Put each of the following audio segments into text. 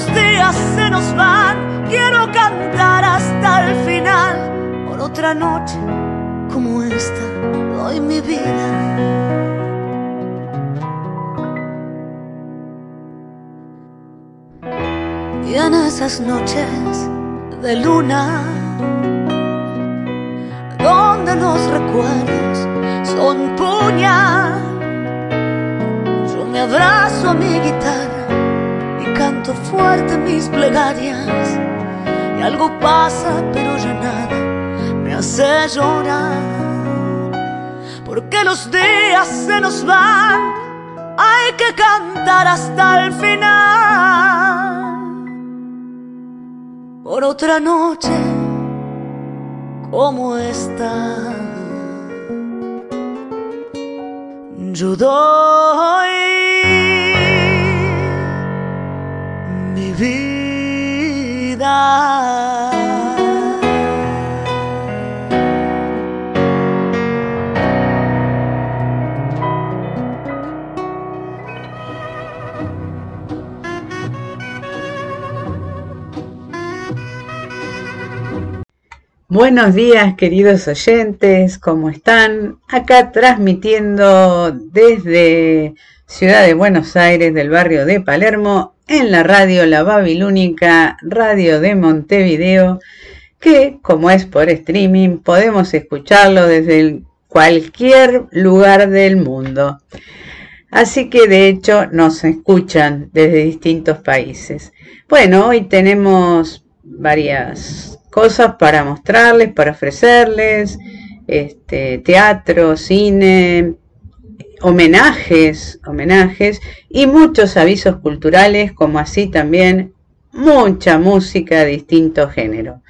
Los días se nos van, quiero cantar hasta el final. Por otra noche como esta doy mi vida. Y en esas noches de luna, donde los recuerdos son puñal, yo me abrazo a mi guitarra canto fuerte mis plegarias. Y algo pasa, pero ya nada me hace llorar. Porque los días se nos van, hay que cantar hasta el final. Por otra noche como esta, yo doy vida. Buenos días queridos oyentes, ¿cómo están? Acá transmitiendo desde Ciudad de Buenos Aires, del barrio de Palermo, en la radio La Babilónica, radio de Montevideo, que como es por streaming podemos escucharlo desde cualquier lugar del mundo. Así que de hecho nos escuchan desde distintos países. Bueno, hoy tenemos varias cosas para mostrarles, para ofrecerles, este, teatro, cine, homenajes, homenajes y muchos avisos culturales, como así también mucha música de distinto género.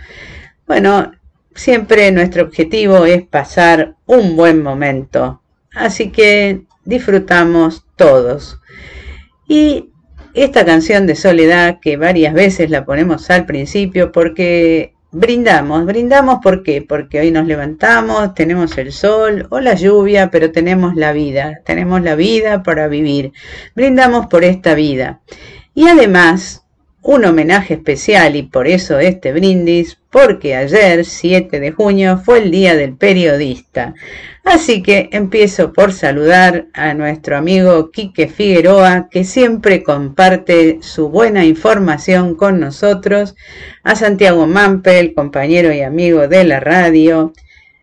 Bueno, siempre nuestro objetivo es pasar un buen momento, así que disfrutamos todos. Y esta canción de soledad, que varias veces la ponemos al principio porque Brindamos, brindamos ¿por qué? Porque hoy nos levantamos, tenemos el sol o la lluvia, pero tenemos la vida, tenemos la vida para vivir. Brindamos por esta vida. Y además, un homenaje especial y por eso este brindis, porque ayer, 7 de junio, fue el Día del Periodista. Así que empiezo por saludar a nuestro amigo Quique Figueroa, que siempre comparte su buena información con nosotros, a Santiago Mampel, compañero y amigo de la radio,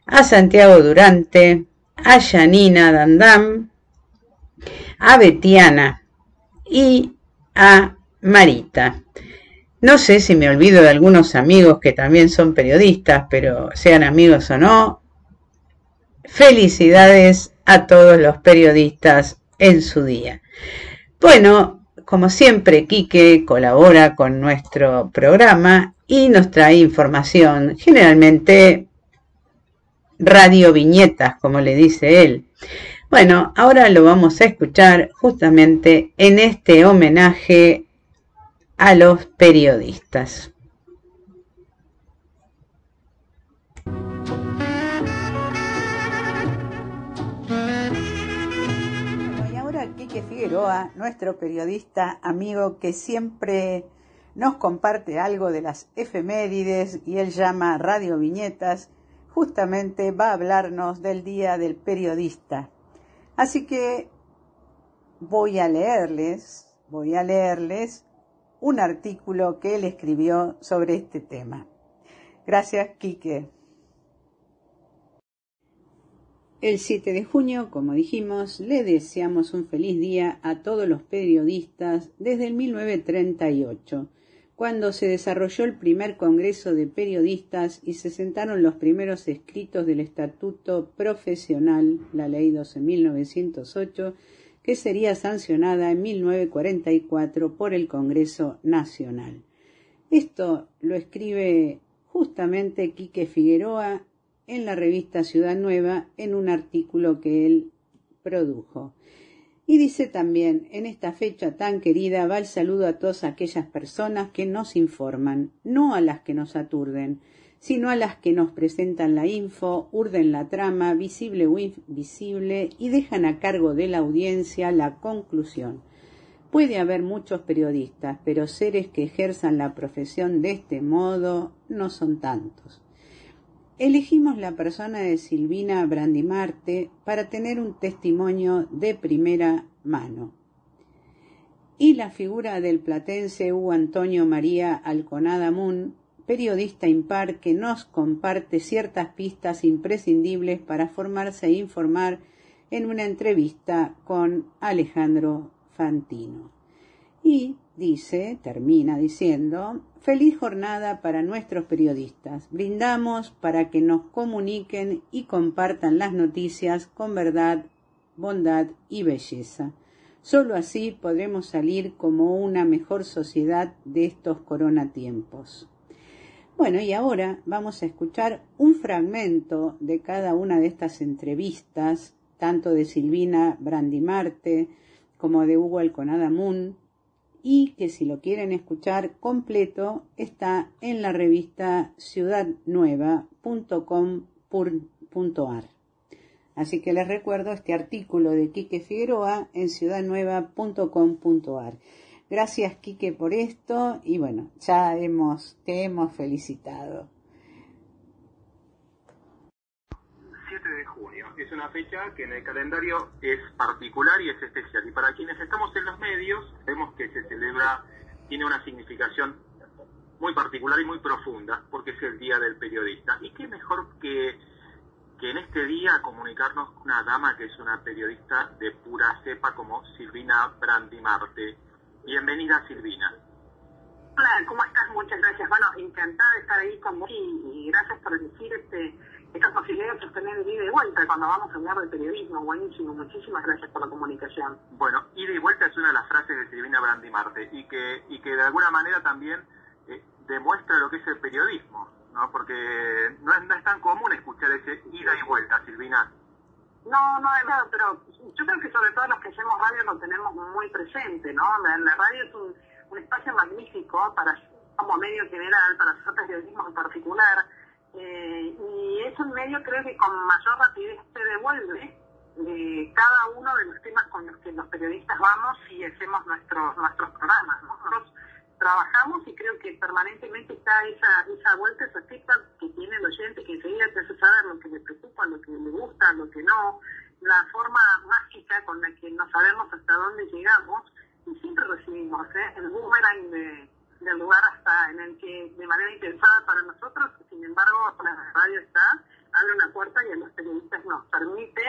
a Santiago Durante, a Janina Dandam, a Betiana. Y a Marita. No sé si me olvido de algunos amigos que también son periodistas, pero sean amigos o no, Felicidades a todos los periodistas en su día. Bueno, como siempre, Quique colabora con nuestro programa y nos trae información, generalmente radio viñetas, como le dice él. Bueno, ahora lo vamos a escuchar justamente en este homenaje a los periodistas. Figueroa, nuestro periodista amigo que siempre nos comparte algo de las efemérides y él llama Radio Viñetas, justamente va a hablarnos del Día del Periodista. Así que voy a leerles, voy a leerles un artículo que él escribió sobre este tema. Gracias, Quique. El 7 de junio, como dijimos, le deseamos un feliz día a todos los periodistas desde el 1938, cuando se desarrolló el primer Congreso de Periodistas y se sentaron los primeros escritos del Estatuto Profesional, la Ley 12.908, que sería sancionada en 1944 por el Congreso Nacional. Esto lo escribe justamente Quique Figueroa en la revista Ciudad Nueva en un artículo que él produjo. Y dice también, en esta fecha tan querida va el saludo a todas aquellas personas que nos informan, no a las que nos aturden, sino a las que nos presentan la info, urden la trama, visible o invisible, y dejan a cargo de la audiencia la conclusión. Puede haber muchos periodistas, pero seres que ejerzan la profesión de este modo no son tantos. Elegimos la persona de Silvina Brandimarte para tener un testimonio de primera mano. Y la figura del platense Hugo Antonio María Alconada Moon, periodista impar que nos comparte ciertas pistas imprescindibles para formarse e informar en una entrevista con Alejandro Fantino. Y dice, termina diciendo, feliz jornada para nuestros periodistas. Brindamos para que nos comuniquen y compartan las noticias con verdad, bondad y belleza. Solo así podremos salir como una mejor sociedad de estos coronatiempos. Bueno, y ahora vamos a escuchar un fragmento de cada una de estas entrevistas, tanto de Silvina Brandimarte como de Hugo Alconada Moon, y que si lo quieren escuchar completo está en la revista ciudadnueva.com.ar. Así que les recuerdo este artículo de Quique Figueroa en ciudadnueva.com.ar. Gracias Quique por esto y bueno, ya hemos, te hemos felicitado. 7 de junio es una fecha que en el calendario es particular y es especial. Y para quienes estamos en los medios, vemos que se celebra, tiene una significación muy particular y muy profunda, porque es el Día del Periodista. ¿Y qué mejor que que en este día comunicarnos una dama que es una periodista de pura cepa como Silvina Brandimarte. Bienvenida Silvina. Hola, ¿cómo estás? Muchas gracias. Bueno, encantada de estar ahí con vos y, gracias por decir este, esta posibilidad de sostener el ida y vuelta cuando vamos a hablar de periodismo. Buenísimo, muchísimas gracias por la comunicación. Bueno, ida y vuelta es una de las frases de Silvina Brandimarte y que, y que de alguna manera también eh, demuestra lo que es el periodismo ¿no? Porque no es, tan común escuchar ese ida y vuelta, Silvina. No, no, es verdad, pero yo creo que sobre todo los que hacemos radio lo tenemos muy presente, ¿no? La, radio es un, espacio magnífico para como medio general, para hacer periodismo en particular, eh, y es un medio creo que con mayor rapidez se devuelve de cada uno de los temas con los que los periodistas vamos y hacemos nuestros nuestros programas. Nosotros trabajamos y creo que permanentemente está esa, esa vuelta, esa feedback que tiene el oyente, que enseguida te hace saber lo que le preocupa, lo que le gusta, lo que no, la forma mágica con la que no sabemos hasta dónde llegamos y siempre recibimos ¿eh? el boomerang de, del lugar hasta en el que de manera impensada para nosotros, sin embargo la radio está, abre una puerta y a los periodistas nos permite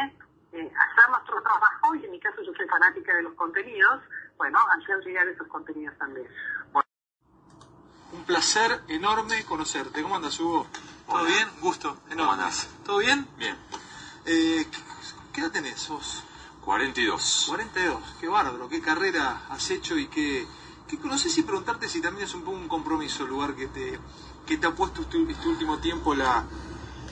eh, hacer nuestro trabajo y en mi caso yo soy fanática de los contenidos, bueno, hacer llegar esos contenidos también. Un placer enorme conocerte. ¿Cómo andas, Hugo? ¿Todo bien? Gusto, enorme. ¿Todo bien? Bien. Eh, ¿qué, edad tenés vos? 42. 42, qué bárbaro, qué carrera has hecho y qué... qué no sé si preguntarte si también es un poco un compromiso el lugar que te, que te ha puesto este, este último tiempo la,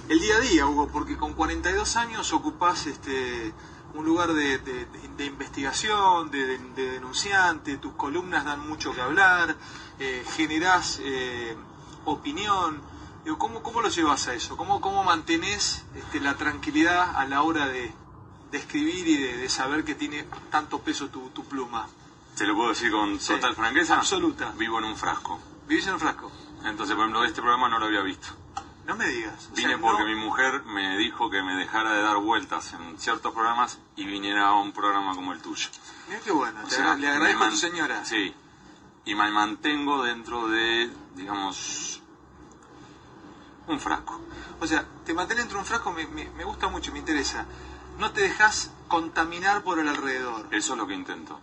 el día a día, Hugo, porque con 42 años ocupás este, un lugar de, investigación, de, denunciante, tus columnas dan mucho que hablar, eh, generás eh, opinión. ¿cómo, ¿Cómo lo llevas a eso? ¿Cómo, cómo mantenés este, la tranquilidad a la hora de, escribir y de, saber que tiene tanto peso tu, pluma? ¿Te lo puedo decir con total franqueza? Absoluta. Vivo en un frasco. ¿Vivís en un frasco? Entonces, por ejemplo, este programa no lo había visto. No me digas. Vine porque mi mujer me dijo que me dejara de dar vueltas en ciertos programas y viniera a un programa como el tuyo. Mira qué bueno, le agradezco a tu señora. Sí, y me mantengo dentro de, digamos, un frasco. O sea, te mantienes dentro de un frasco, me, me, gusta mucho, me interesa. No te dejas contaminar por el alrededor. Eso es lo que intento.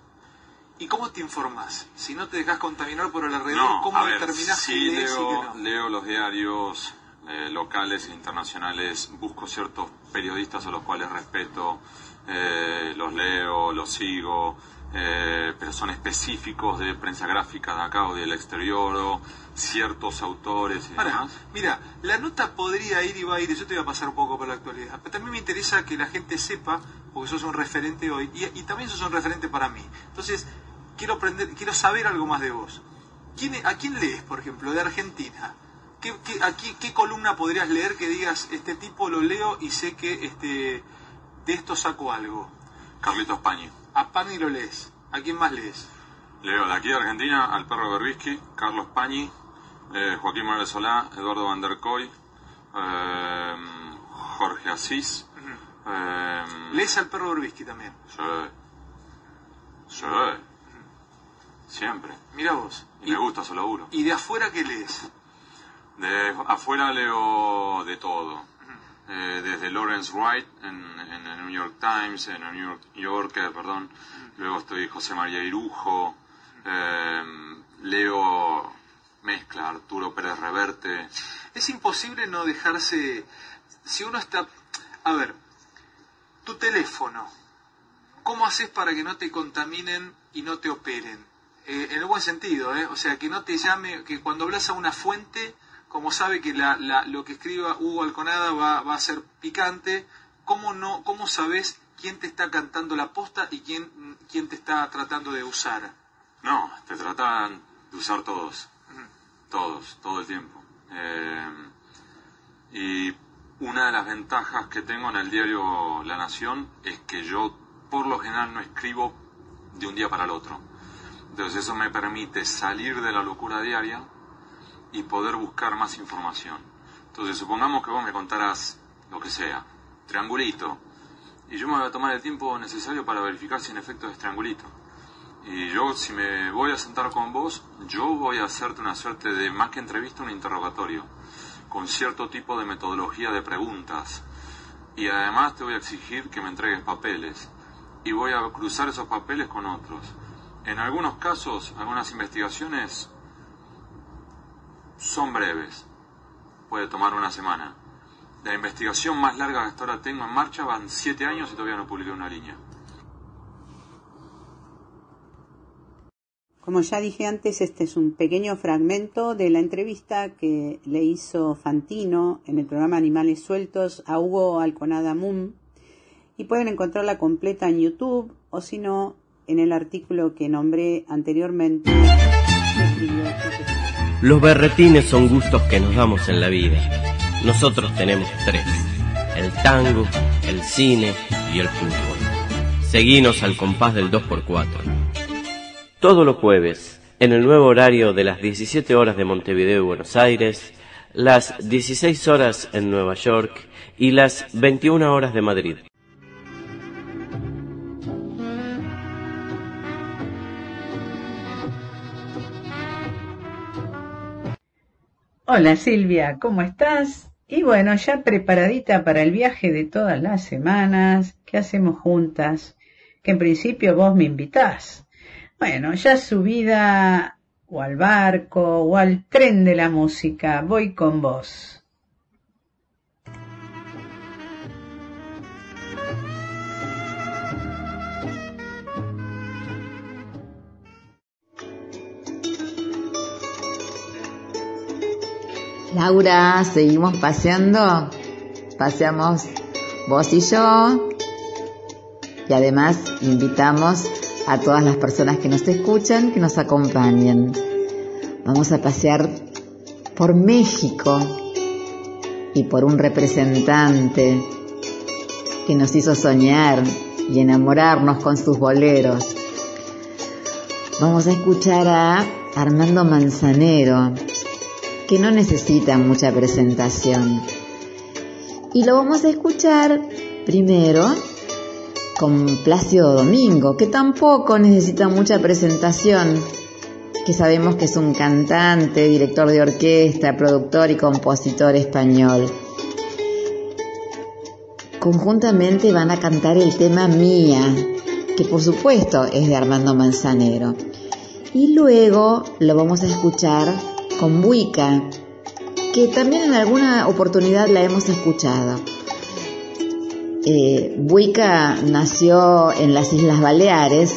¿Y cómo te informas? Si no te dejas contaminar por el alrededor, ¿cómo determinás sí, leo, leo los diarios, eh, locales e internacionales, busco ciertos periodistas a los cuales respeto, eh, los leo, los sigo, eh, pero son específicos de prensa gráfica de acá o del exterior o ciertos autores y Mira, la nota podría ir y va a ir, yo te voy a pasar un poco por la actualidad, pero también me interesa que la gente sepa, porque sos un referente hoy, y, también sos un referente para mí. Entonces, quiero, aprender, quiero saber algo más de vos. ¿Quién, ¿A quién lees, por ejemplo, de Argentina? ¿Qué, aquí, ¿Qué columna podrías leer que digas, este tipo lo leo y sé que este, de esto saco algo? Carlitos Pañi. A Pañi lo lees. ¿A quién más lees? Leo de aquí de Argentina al perro Berbisky, Carlos Pañi, eh, Joaquín Morales Solá, Eduardo Van der Koy, eh, Jorge Asís. Eh, ¿Lees al perro Berbisky también? Sí. Sí. Siempre. Mira vos. Y, me gusta su laburo. ¿Y de afuera qué lees? De afuera leo de todo. Eh, desde Lawrence Wright en, el New York Times, en el New York Yorker, perdón. Luego estoy José María Irujo. Eh, leo mezcla Arturo Pérez Reverte. Es imposible no dejarse. Si uno está. A ver, tu teléfono. ¿cómo haces para que no te contaminen y no te operen? Eh, en el buen sentido, ¿eh? o sea, que no te llame, que cuando hablas a una fuente, como sabe que la, lo que escriba Hugo Alconada va, va, a ser picante, ¿cómo, no, ¿cómo sabes quién te está cantando la posta y quién, quién te está tratando de usar? No, te tratan de usar todos, todos, todo el tiempo. Eh, y una de las ventajas que tengo en el diario La Nación es que yo por lo general no escribo de un día para el otro. Entonces eso me permite salir de la locura diaria y poder buscar más información. Entonces supongamos que vos me contarás lo que sea, triangulito, y yo me voy a tomar el tiempo necesario para verificar si en efecto es triangulito. Y yo, si me voy a sentar con vos, yo voy a hacerte una suerte de, más que entrevista, un interrogatorio con cierto tipo de metodología de preguntas. Y además te voy a exigir que me entregues papeles. Y voy a cruzar esos papeles con otros. En algunos casos, algunas investigaciones son breves. Puede tomar una semana. La investigación más larga que hasta ahora tengo en marcha van siete años y todavía no publiqué una línea. Como ya dije antes, este es un pequeño fragmento de la entrevista que le hizo Fantino en el programa Animales Sueltos a Hugo Alconada Moon y pueden encontrarla completa en YouTube o si no en el artículo que nombré anteriormente. Los berretines son gustos que nos damos en la vida. Nosotros tenemos tres. El tango, el cine y el fútbol. Seguinos al compás del 2x4 todos los jueves, en el nuevo horario de las 17 horas de Montevideo y Buenos Aires, las 16 horas en Nueva York y las 21 horas de Madrid. Hola Silvia, ¿cómo estás? Y bueno, ya preparadita para el viaje de todas las semanas que hacemos juntas, que en principio vos me invitás. Bueno, ya subida o al barco o al tren de la música, voy con vos. Laura, seguimos paseando. Paseamos vos y yo. Y además invitamos a todas las personas que nos escuchan, que nos acompañen. Vamos a pasear por México y por un representante que nos hizo soñar y enamorarnos con sus boleros. Vamos a escuchar a Armando Manzanero, que no necesita mucha presentación. Y lo vamos a escuchar primero con Plácido Domingo, que tampoco necesita mucha presentación, que sabemos que es un cantante, director de orquesta, productor y compositor español. Conjuntamente van a cantar el tema Mía, que por supuesto es de Armando Manzanero. Y luego lo vamos a escuchar con Buica, que también en alguna oportunidad la hemos escuchado. Eh, Buica nació en las Islas Baleares,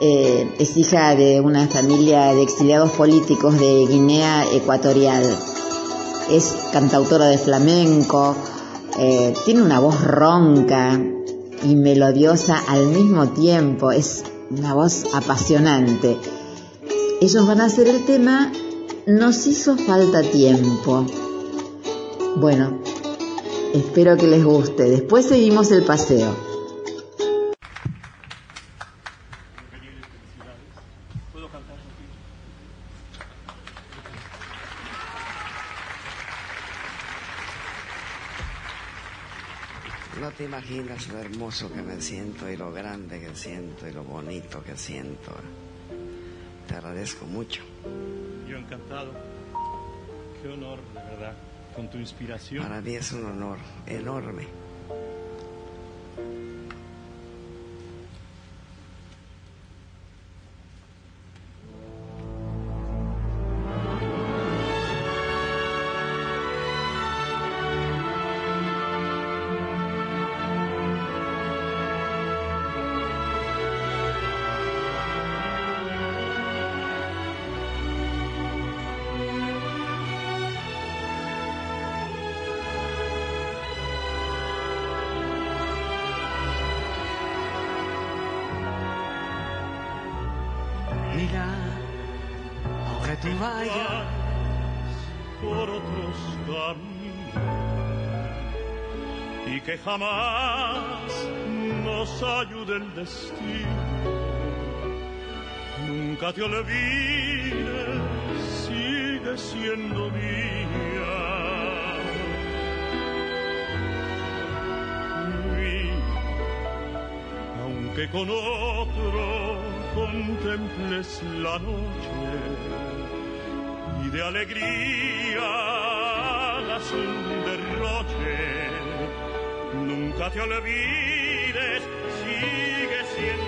eh, es hija de una familia de exiliados políticos de Guinea Ecuatorial. Es cantautora de flamenco, eh, tiene una voz ronca y melodiosa al mismo tiempo, es una voz apasionante. Ellos van a hacer el tema Nos hizo falta tiempo. Bueno, Espero que les guste. Después seguimos el paseo. No te imaginas lo hermoso que me siento y lo grande que siento y lo bonito que siento. Te agradezco mucho. Yo encantado. Qué honor, de verdad con tu inspiración. Para mí es un honor enorme. por otros caminos y que jamás nos ayude el destino. Nunca te olvides, sigue siendo mía. aunque con otro contemples la noche de alegría las un derroche. Nunca te olvides, sigue siendo.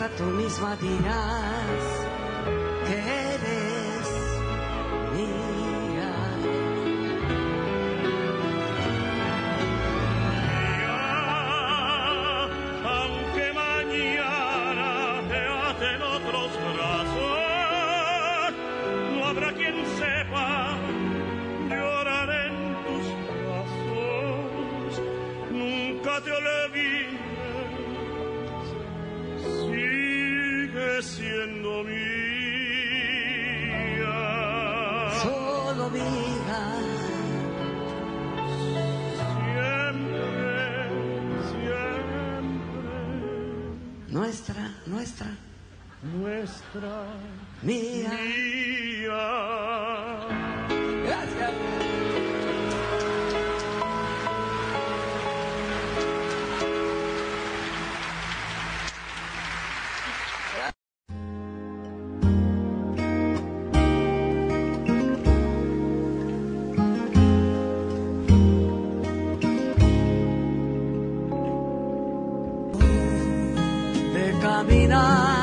hasta tú misma dirás. nuestra, nuestra, mía. mía. caminar.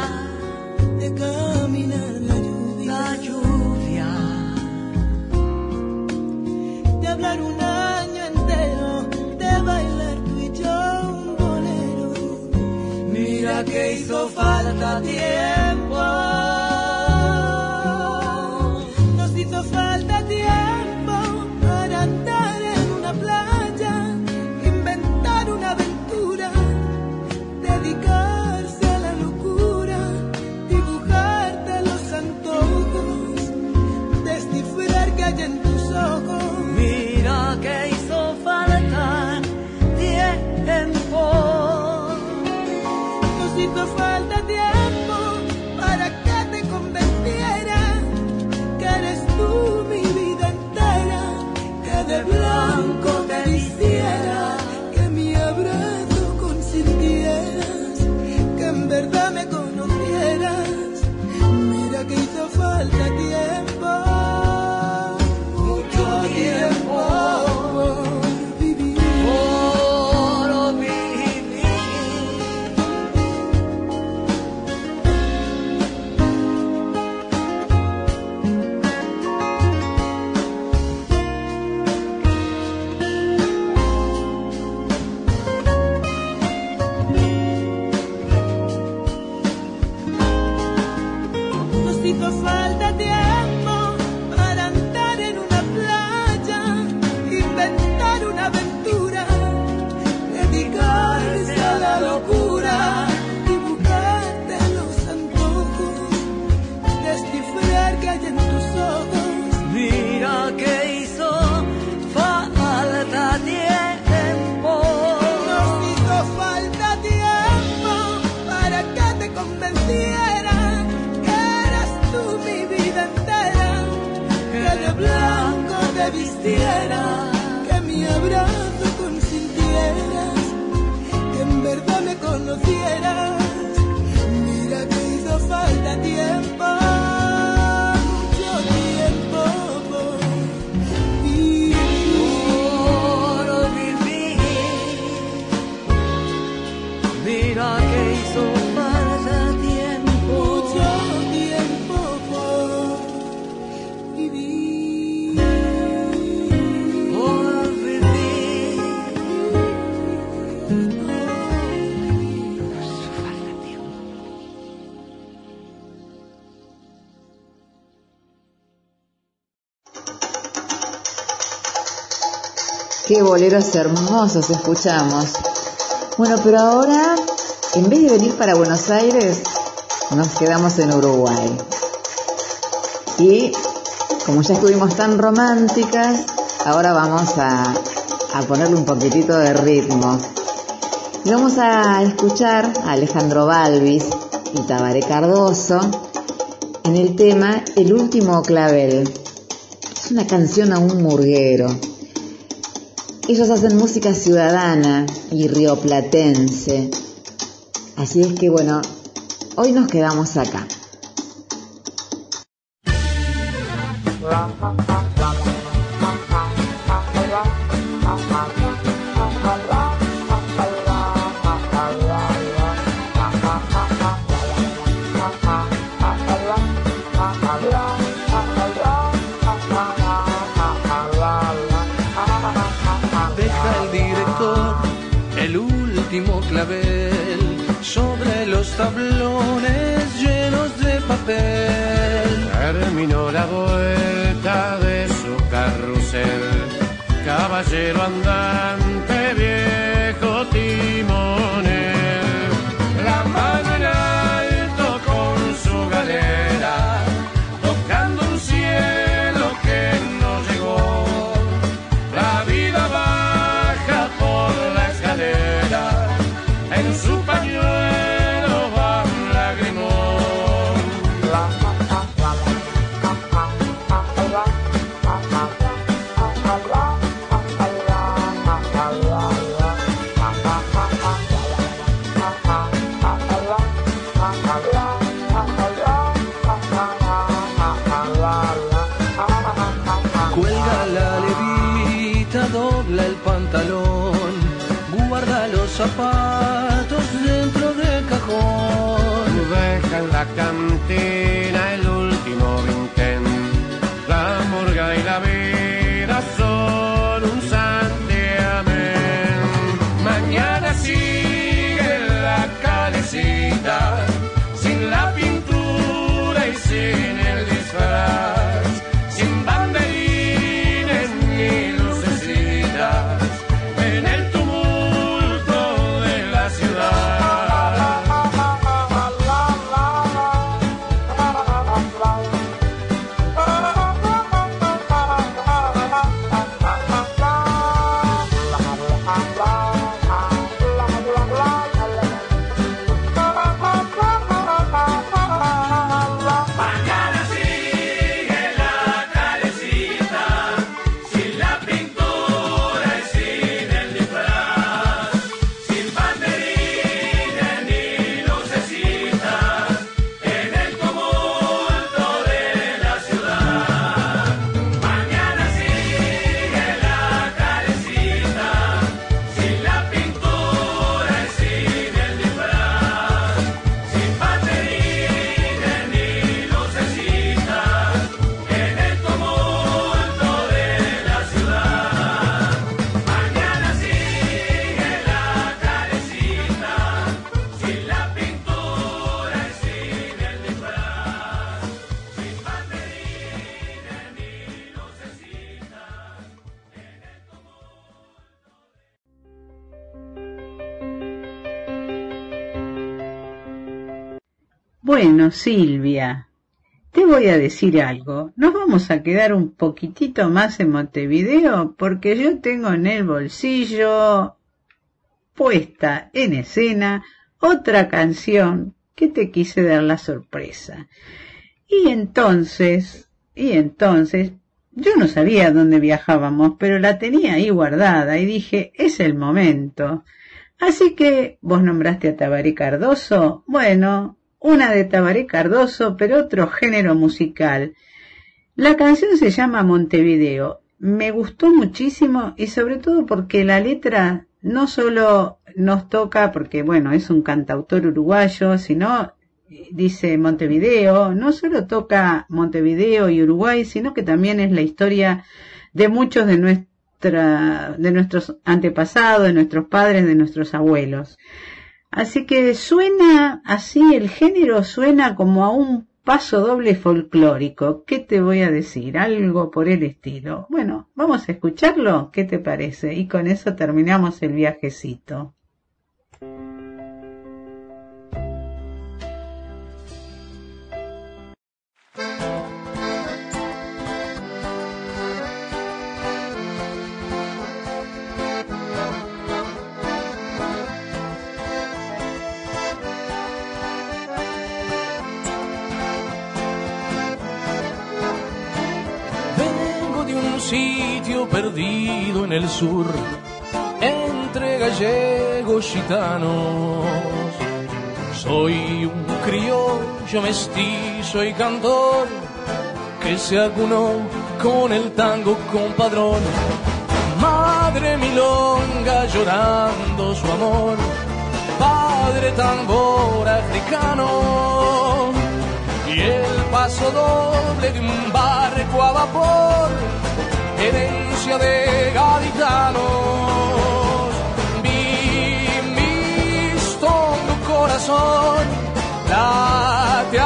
Boleros hermosos escuchamos. Bueno, pero ahora, en vez de venir para Buenos Aires, nos quedamos en Uruguay. Y como ya estuvimos tan románticas, ahora vamos a, a ponerle un poquitito de ritmo. Y vamos a escuchar a Alejandro Balvis y Tabaré Cardoso en el tema El último clavel. Es una canción a un murguero. Ellos hacen música ciudadana y rioplatense. Así es que bueno, hoy nos quedamos acá. va a andar. Bueno, Silvia, te voy a decir algo. Nos vamos a quedar un poquitito más en Montevideo porque yo tengo en el bolsillo puesta en escena otra canción que te quise dar la sorpresa. Y entonces, y entonces, yo no sabía dónde viajábamos, pero la tenía ahí guardada y dije, es el momento. Así que vos nombraste a Tabaré Cardoso. Bueno, una de Tabaré Cardoso, pero otro género musical. La canción se llama Montevideo. Me gustó muchísimo y sobre todo porque la letra no solo nos toca, porque bueno, es un cantautor uruguayo, sino dice Montevideo, no solo toca Montevideo y Uruguay, sino que también es la historia de muchos de de nuestros antepasados, de nuestros padres, de nuestros abuelos. Así que suena así, el género suena como a un paso doble folclórico. ¿Qué te voy a decir? Algo por el estilo. Bueno, vamos a escucharlo. ¿Qué te parece? Y con eso terminamos el viajecito. Perdido en el sur, entre gallegos gitanos. Soy un criollo mestizo y cantor que se acunó con el tango compadrón. Madre milonga llorando su amor, padre tambor africano y el paso doble de un barco a vapor herencia de gaditanos. Vi mi corazón late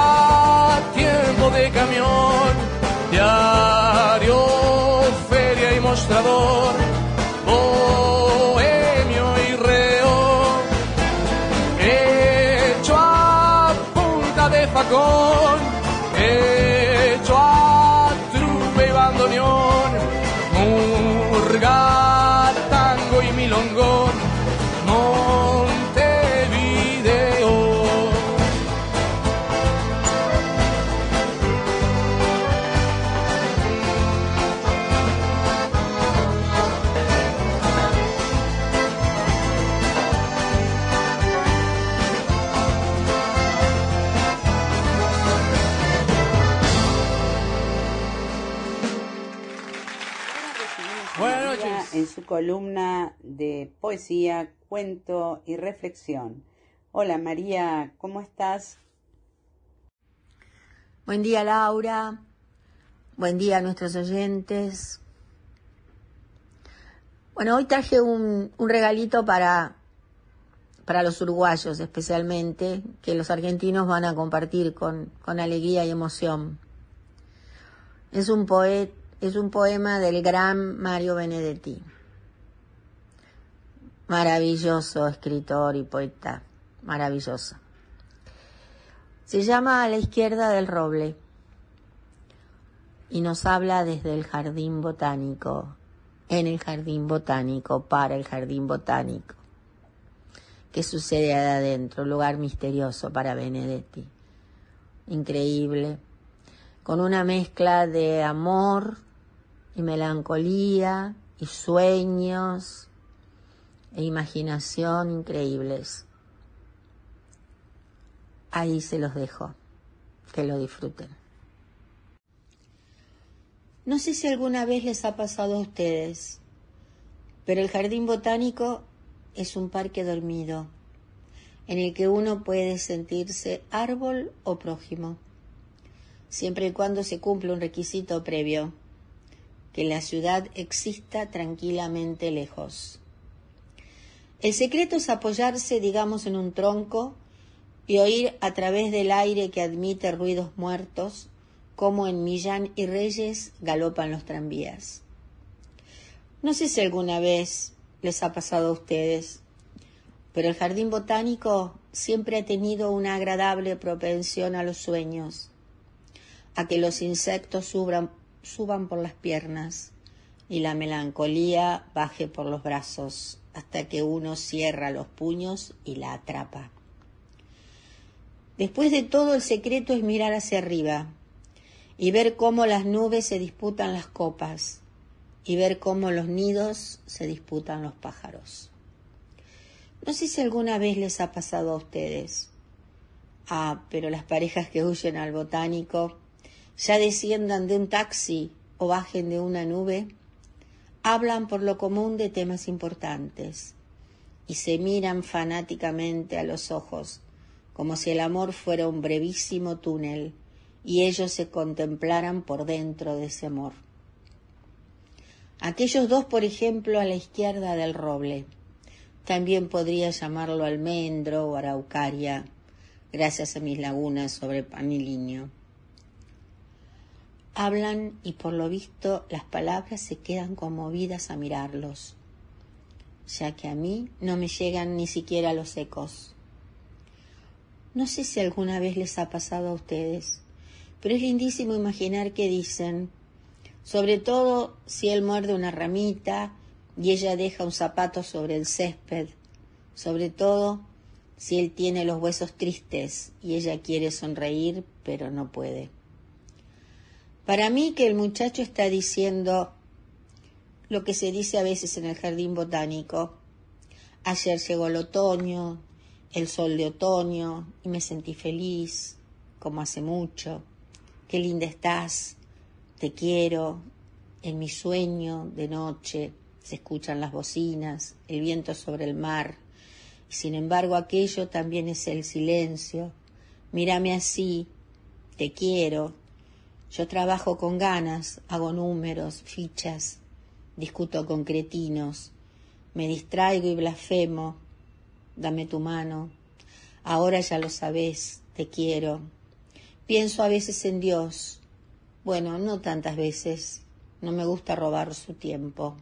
columna de poesía, cuento y reflexión. Hola María, ¿cómo estás? Buen día Laura, buen día a nuestros oyentes. Bueno, hoy traje un, regalito para, para los uruguayos especialmente, que los argentinos van a compartir con, con alegría y emoción. Es un poeta es un poema del gran Mario Benedetti. Maravilloso escritor y poeta, maravilloso. Se llama A la izquierda del roble y nos habla desde el jardín botánico, en el jardín botánico, para el jardín botánico. ¿Qué sucede adentro? Lugar misterioso para Benedetti. Increíble. Con una mezcla de amor, y melancolía y sueños e imaginación increíbles. Ahí se los dejo, que lo disfruten. No sé si alguna vez les ha pasado a ustedes, pero el jardín botánico es un parque dormido, en el que uno puede sentirse árbol o prójimo, siempre y cuando se cumpla un requisito previo que la ciudad exista tranquilamente lejos. El secreto es apoyarse, digamos, en un tronco y oír a través del aire que admite ruidos muertos como en Millán y Reyes galopan los tranvías. No sé si alguna vez les ha pasado a ustedes, pero el jardín botánico siempre ha tenido una agradable propensión a los sueños, a que los insectos suban por las piernas y la melancolía baje por los brazos hasta que uno cierra los puños y la atrapa. Después de todo el secreto es mirar hacia arriba y ver cómo las nubes se disputan las copas y ver cómo los nidos se disputan los pájaros. No sé si alguna vez les ha pasado a ustedes. Ah, pero las parejas que huyen al botánico ya desciendan de un taxi o bajen de una nube, hablan por lo común de temas importantes y se miran fanáticamente a los ojos, como si el amor fuera un brevísimo túnel y ellos se contemplaran por dentro de ese amor. Aquellos dos, por ejemplo, a la izquierda del roble. También podría llamarlo almendro o araucaria, gracias a mis lagunas sobre paniliño. Hablan y por lo visto las palabras se quedan conmovidas a mirarlos, ya que a mí no me llegan ni siquiera los ecos. No sé si alguna vez les ha pasado a ustedes, pero es lindísimo imaginar que dicen, sobre todo si él muerde una ramita y ella deja un zapato sobre el césped, sobre todo si él tiene los huesos tristes y ella quiere sonreír pero no puede. Para mí que el muchacho está diciendo lo que se dice a veces en el jardín botánico. Ayer llegó el otoño, el sol de otoño, y me sentí feliz, como hace mucho. Qué linda estás, te quiero. En mi sueño de noche se escuchan las bocinas, el viento sobre el mar. Y sin embargo aquello también es el silencio. Mírame así, te quiero, yo trabajo con ganas, hago números, fichas, discuto con cretinos, me distraigo y blasfemo. Dame tu mano. Ahora ya lo sabes, te quiero. Pienso a veces en Dios. Bueno, no tantas veces. No me gusta robar su tiempo.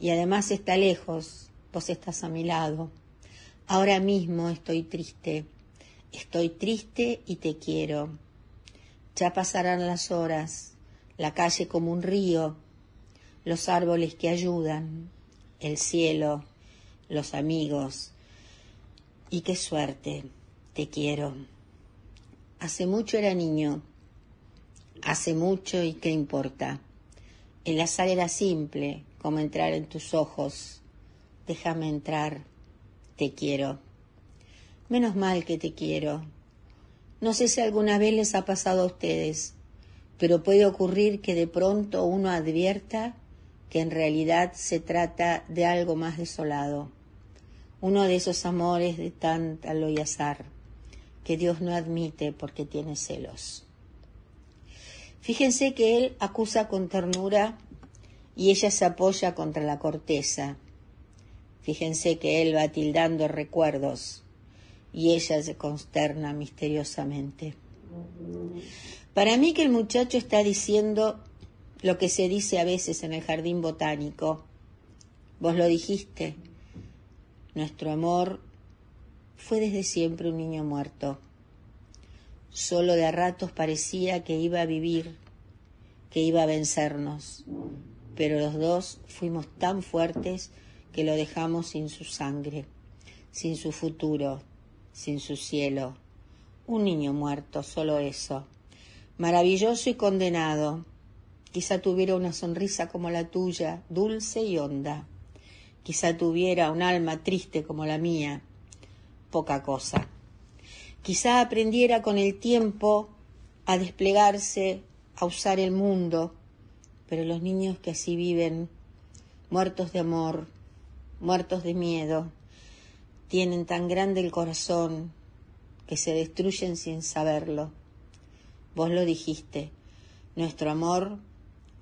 Y además está lejos, vos estás a mi lado. Ahora mismo estoy triste. Estoy triste y te quiero. Ya pasarán las horas, la calle como un río, los árboles que ayudan, el cielo, los amigos. Y qué suerte, te quiero. Hace mucho era niño, hace mucho y qué importa. El azar era simple, como entrar en tus ojos. Déjame entrar, te quiero. Menos mal que te quiero, no sé si alguna vez les ha pasado a ustedes, pero puede ocurrir que de pronto uno advierta que en realidad se trata de algo más desolado, uno de esos amores de tanta y azar que Dios no admite porque tiene celos. Fíjense que él acusa con ternura y ella se apoya contra la corteza. Fíjense que él va tildando recuerdos y ella se consterna misteriosamente. Para mí que el muchacho está diciendo lo que se dice a veces en el jardín botánico. Vos lo dijiste. Nuestro amor fue desde siempre un niño muerto. Solo de a ratos parecía que iba a vivir, que iba a vencernos, pero los dos fuimos tan fuertes que lo dejamos sin su sangre, sin su futuro, sin su cielo. Un niño muerto, solo eso. Maravilloso y condenado. Quizá tuviera una sonrisa como la tuya, dulce y honda. Quizá tuviera un alma triste como la mía. Poca cosa. Quizá aprendiera con el tiempo a desplegarse, a usar el mundo, pero los niños que así viven, muertos de amor, muertos de miedo, tienen tan grande el corazón que se destruyen sin saberlo. Vos lo dijiste, nuestro amor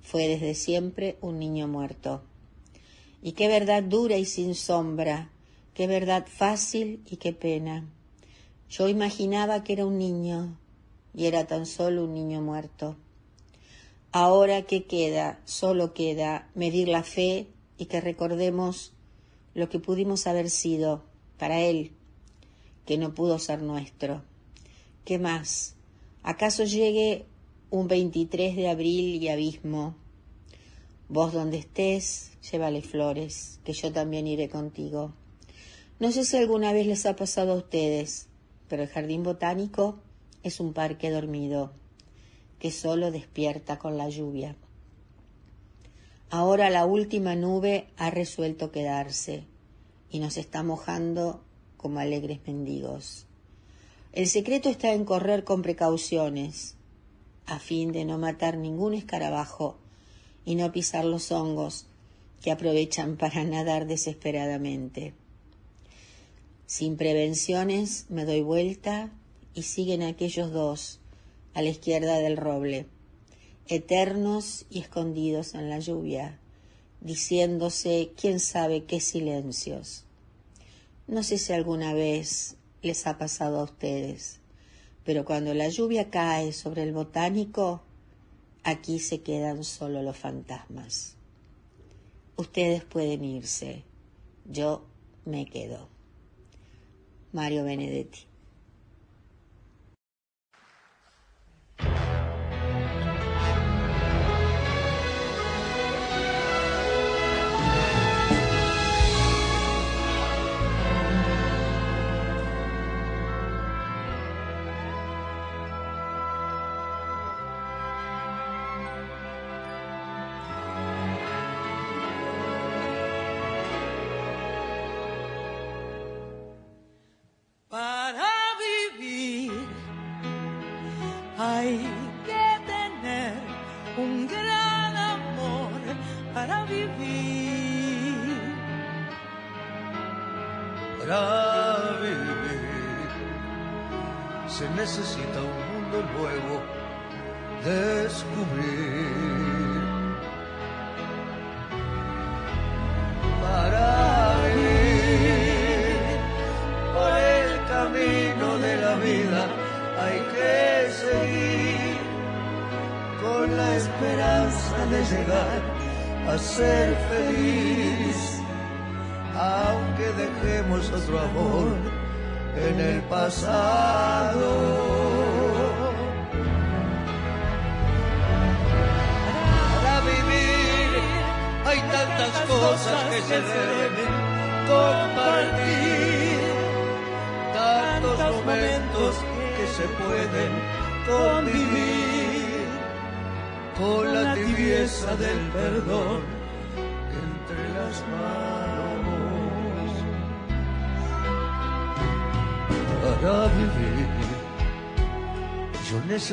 fue desde siempre un niño muerto. Y qué verdad dura y sin sombra, qué verdad fácil y qué pena. Yo imaginaba que era un niño y era tan solo un niño muerto. Ahora qué queda, solo queda medir la fe y que recordemos lo que pudimos haber sido para él, que no pudo ser nuestro. ¿Qué más? ¿Acaso llegue un 23 de abril y abismo? Vos donde estés, llévale flores, que yo también iré contigo. No sé si alguna vez les ha pasado a ustedes, pero el jardín botánico es un parque dormido. que solo despierta con la lluvia. Ahora la última nube ha resuelto quedarse y nos está mojando como alegres mendigos. El secreto está en correr con precauciones, a fin de no matar ningún escarabajo y no pisar los hongos que aprovechan para nadar desesperadamente. Sin prevenciones me doy vuelta y siguen aquellos dos a la izquierda del roble, eternos y escondidos en la lluvia, diciéndose quién sabe qué silencios. No sé si alguna vez les ha pasado a ustedes, pero cuando la lluvia cae sobre el botánico, aquí se quedan solo los fantasmas. Ustedes pueden irse, yo me quedo. Mario Benedetti.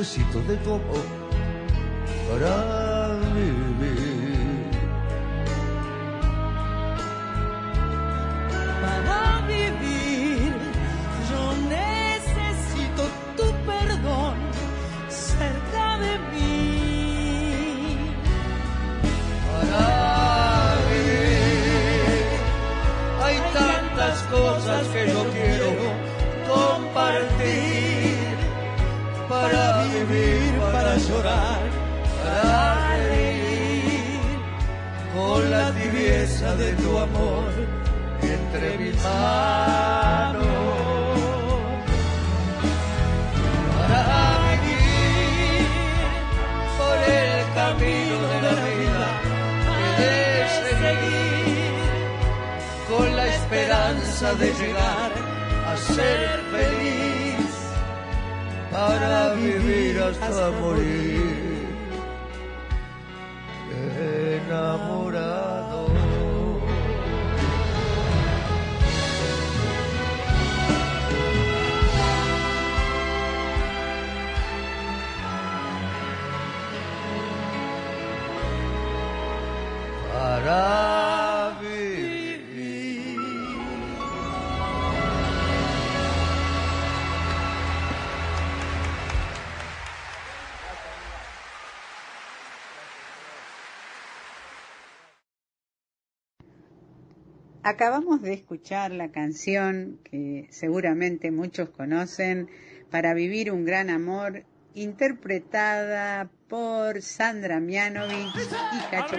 Necesito de tu amor de tu amor entre mis manos. Para vivir por el camino de la vida he de seguir con la esperanza de llegar a ser feliz para vivir hasta morir escuchar la canción que seguramente muchos conocen, Para vivir un gran amor, interpretada por Sandra Mianovich y Cacho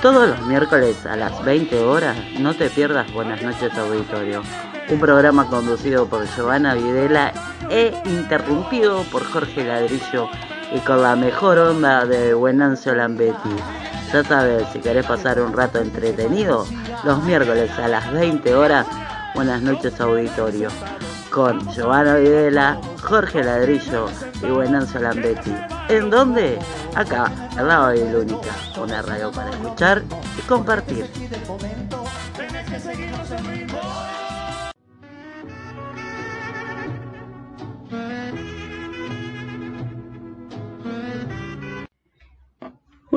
Todos los miércoles a las 20 horas no te pierdas Buenas noches Auditorio, un programa conducido por Giovanna Videla e interrumpido por Jorge Ladrillo y con la mejor onda de Buenancio Lambetti. Ya sabes, si querés pasar un rato entretenido, los miércoles a las 20 horas Buenas noches auditorio. Con Giovanna Videla, Jorge Ladrillo y Buenanza Lambetti. ¿En dónde? Acá, al lado de la única. Una radio para escuchar y compartir.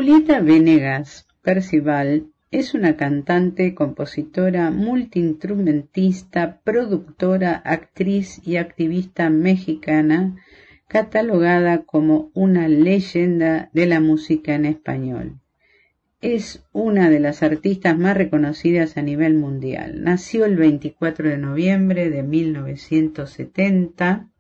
Julieta Venegas Percival es una cantante, compositora, multiinstrumentista, productora, actriz y activista mexicana catalogada como una leyenda de la música en español. Es una de las artistas más reconocidas a nivel mundial. Nació el 24 de noviembre de 1970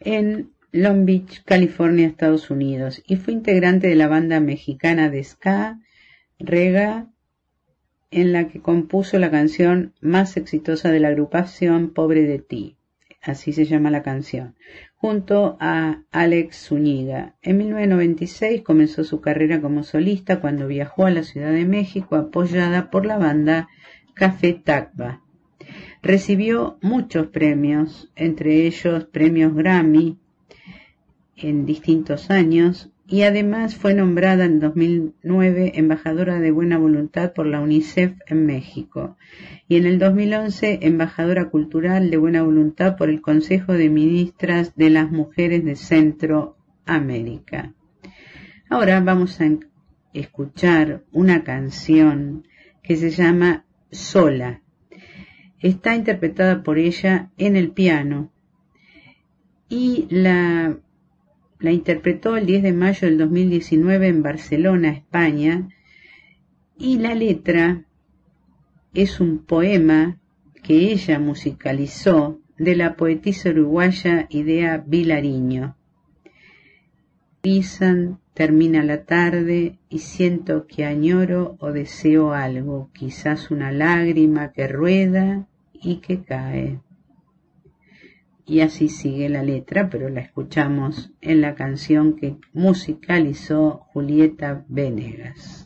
en Long Beach, California, Estados Unidos, y fue integrante de la banda mexicana de ska Rega, en la que compuso la canción más exitosa de la agrupación Pobre de ti, así se llama la canción, junto a Alex Zúñiga. En 1996 comenzó su carrera como solista cuando viajó a la Ciudad de México apoyada por la banda Café Tacba. Recibió muchos premios, entre ellos premios Grammy en distintos años, y además fue nombrada en 2009 embajadora de buena voluntad por la UNICEF en México y en el 2011 embajadora cultural de buena voluntad por el Consejo de Ministras de las Mujeres de Centroamérica. Ahora vamos a escuchar una canción que se llama Sola. Está interpretada por ella en el piano y la la interpretó el 10 de mayo del 2019 en Barcelona, España, y la letra es un poema que ella musicalizó de la poetisa uruguaya Idea Vilariño. Pisan, termina la tarde y siento que añoro o deseo algo, quizás una lágrima que rueda y que cae y así sigue la letra, pero la escuchamos en la canción que musicalizó Julieta Venegas.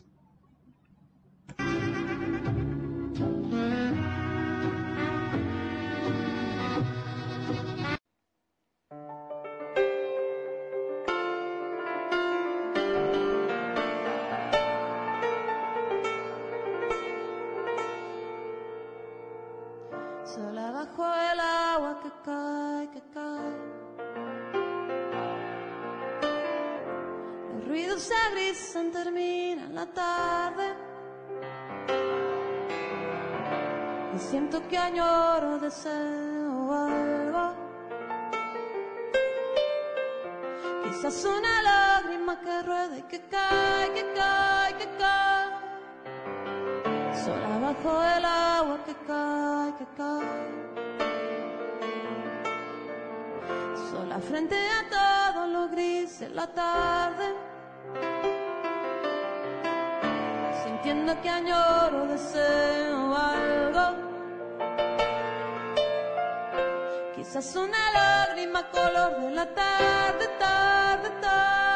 Terminan la tarde. Y siento que añoro, deseo algo. Quizás una lágrima que rueda y que cae, que cae, que cae. Sola bajo el agua que cae, que cae. Sola frente a todo lo gris de la tarde. Que añoro, deseo algo. Quizás una lágrima color de la tarde, tarde, tarde.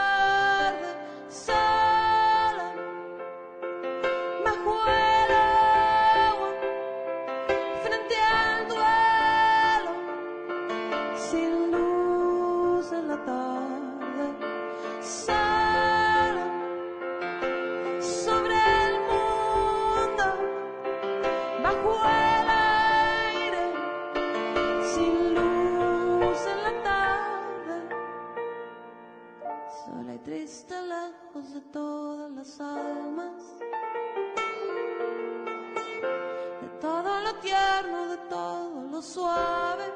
Suave.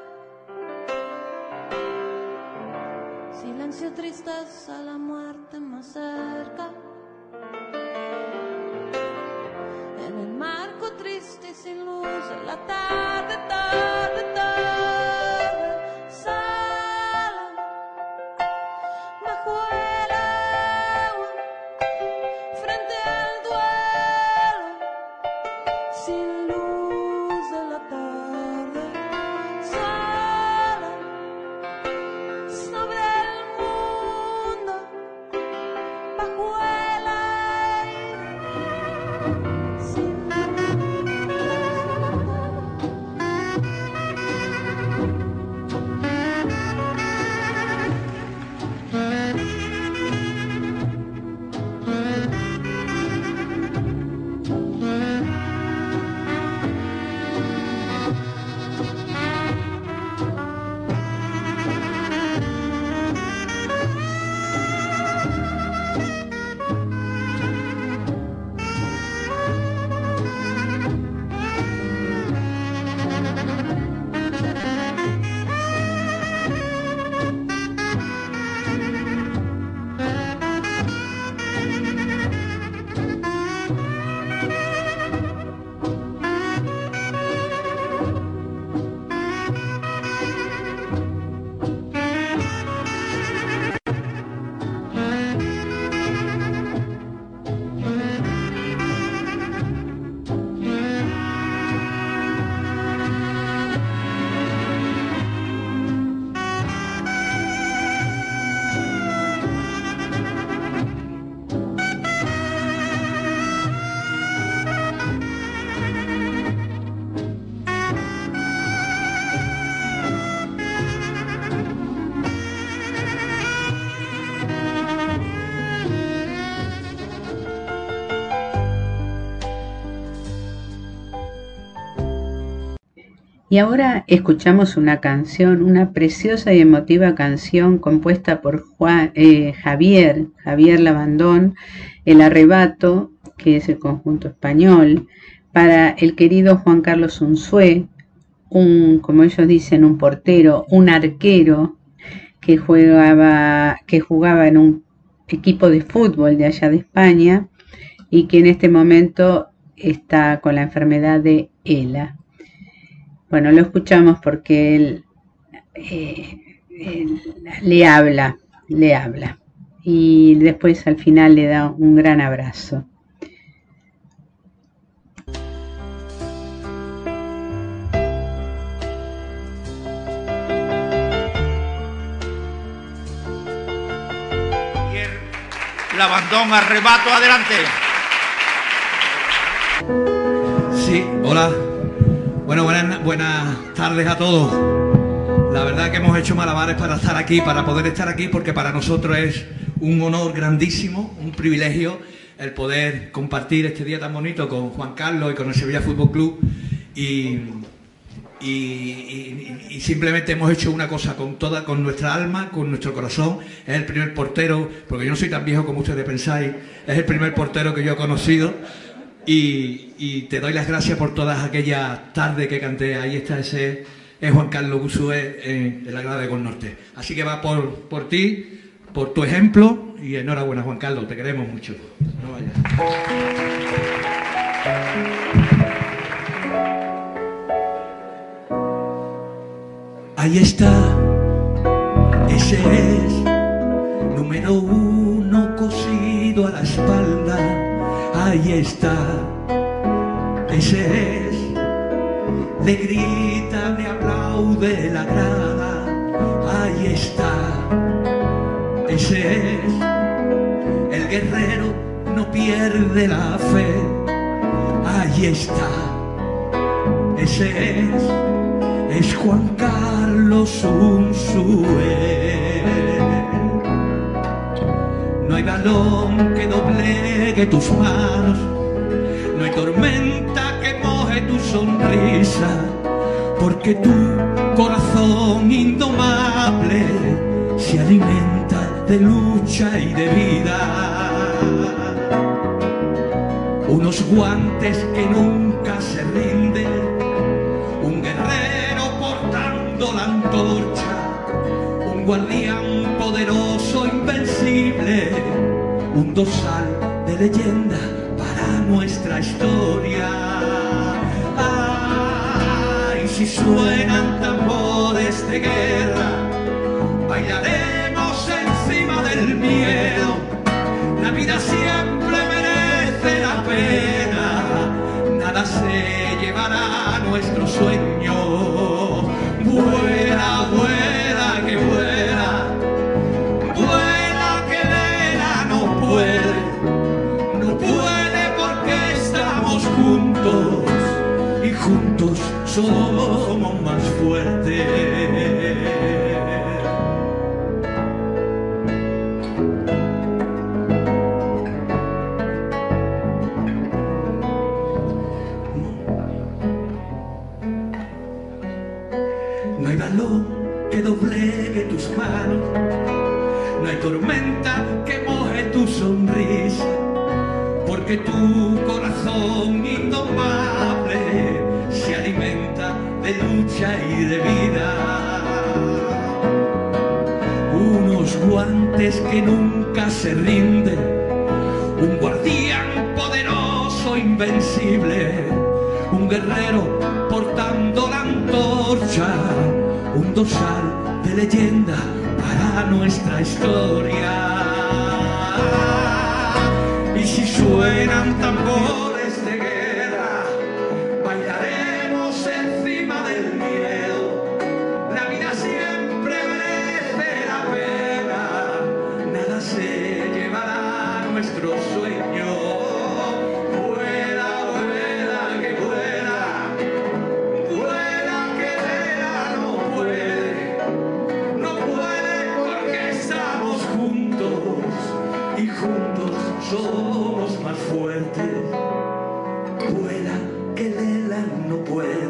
Silencio, tristeza, la muerte más cerca. En el marco triste y sin luz de la tarde, tarde. Y ahora escuchamos una canción, una preciosa y emotiva canción compuesta por eh, Javier, Javier Labandón, El Arrebato, que es el conjunto español, para el querido Juan Carlos Unzué, un, como ellos dicen, un portero, un arquero que jugaba, que jugaba en un equipo de fútbol de allá de España y que en este momento está con la enfermedad de ELA. Bueno, lo escuchamos porque él, eh, él le habla, le habla. Y después al final le da un gran abrazo. Labandón, arrebato, adelante. Sí, hola. Bueno, buenas, buenas tardes a todos. La verdad que hemos hecho malabares para estar aquí, para poder estar aquí, porque para nosotros es un honor grandísimo, un privilegio el poder compartir este día tan bonito con Juan Carlos y con el Sevilla Fútbol Club. Y, y, simplemente hemos hecho una cosa con toda, con nuestra alma, con nuestro corazón. Es el primer portero, porque yo no soy tan viejo como ustedes pensáis, es el primer portero que yo he conocido. Y, te doy las gracias por todas aquellas tardes que canté. Ahí está ese es Juan Carlos Gusúe en el Agrado de Gol Norte. Así que va por, por ti, por tu ejemplo y enhorabuena Juan Carlos, te queremos mucho. No vayas. Ahí está, ese es número uno Ahí está, ese es, le grita, le aplaude la grada. Ahí está, ese es, el guerrero no pierde la fe. Ahí está, ese es es Juan Carlos Unzué. Hay balón que doblegue tus manos, no hay tormenta que moje tu sonrisa, porque tu corazón indomable se alimenta de lucha y de vida. Unos guantes que nunca se rinden un guerrero portando la antorcha, un guardián dorsal de leyenda para nuestra historia. Ay, si suenan tambores de guerra, bailaremos encima del miedo. La vida siempre merece la pena, nada se llevará nuestro sueño. Somos más fuertes. No hay balón que doblegue tus manos, no hay tormenta que moje tu sonrisa, porque tu corazón indomable de lucha y de vida. Unos guantes que nunca se rinden, un guardián poderoso, invencible, un guerrero portando la antorcha, un dorsal de leyenda para nuestra historia. Y si suenan tambores no puedo.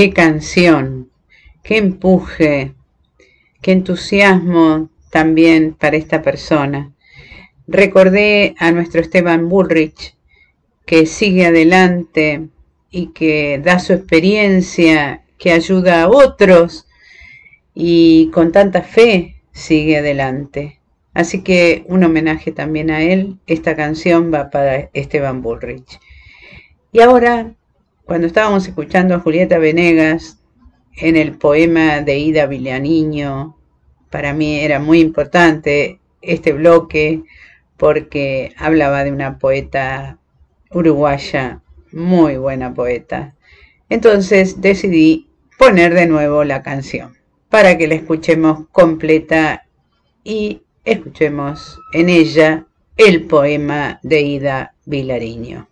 Qué canción, qué empuje, qué entusiasmo también para esta persona. Recordé a nuestro Esteban Bullrich, que sigue adelante y que da su experiencia, que ayuda a otros y con tanta fe sigue adelante. Así que un homenaje también a él. Esta canción va para Esteban Bullrich. Y ahora, cuando estábamos escuchando a Julieta Venegas en el poema de Ida Villaniño, para mí era muy importante este bloque porque hablaba de una poeta uruguaya, muy buena poeta. Entonces decidí poner de nuevo la canción para que la escuchemos completa y escuchemos en ella el poema de Ida Vilariño.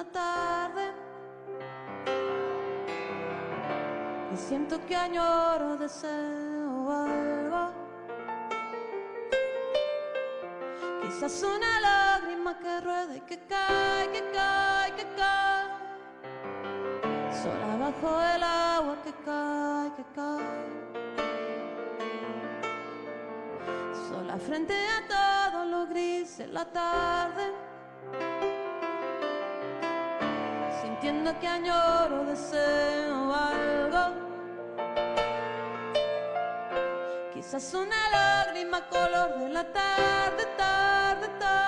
La tarde. Y siento que añoro, deseo algo. Quizás una lágrima que rueda y que cae, que cae, que cae. Sola bajo el agua que cae, que cae. Sola frente a todo lo gris en la tarde. Sintiendo que añoro, deseo algo. Quizás una lágrima color de la tarde, tarde, tarde.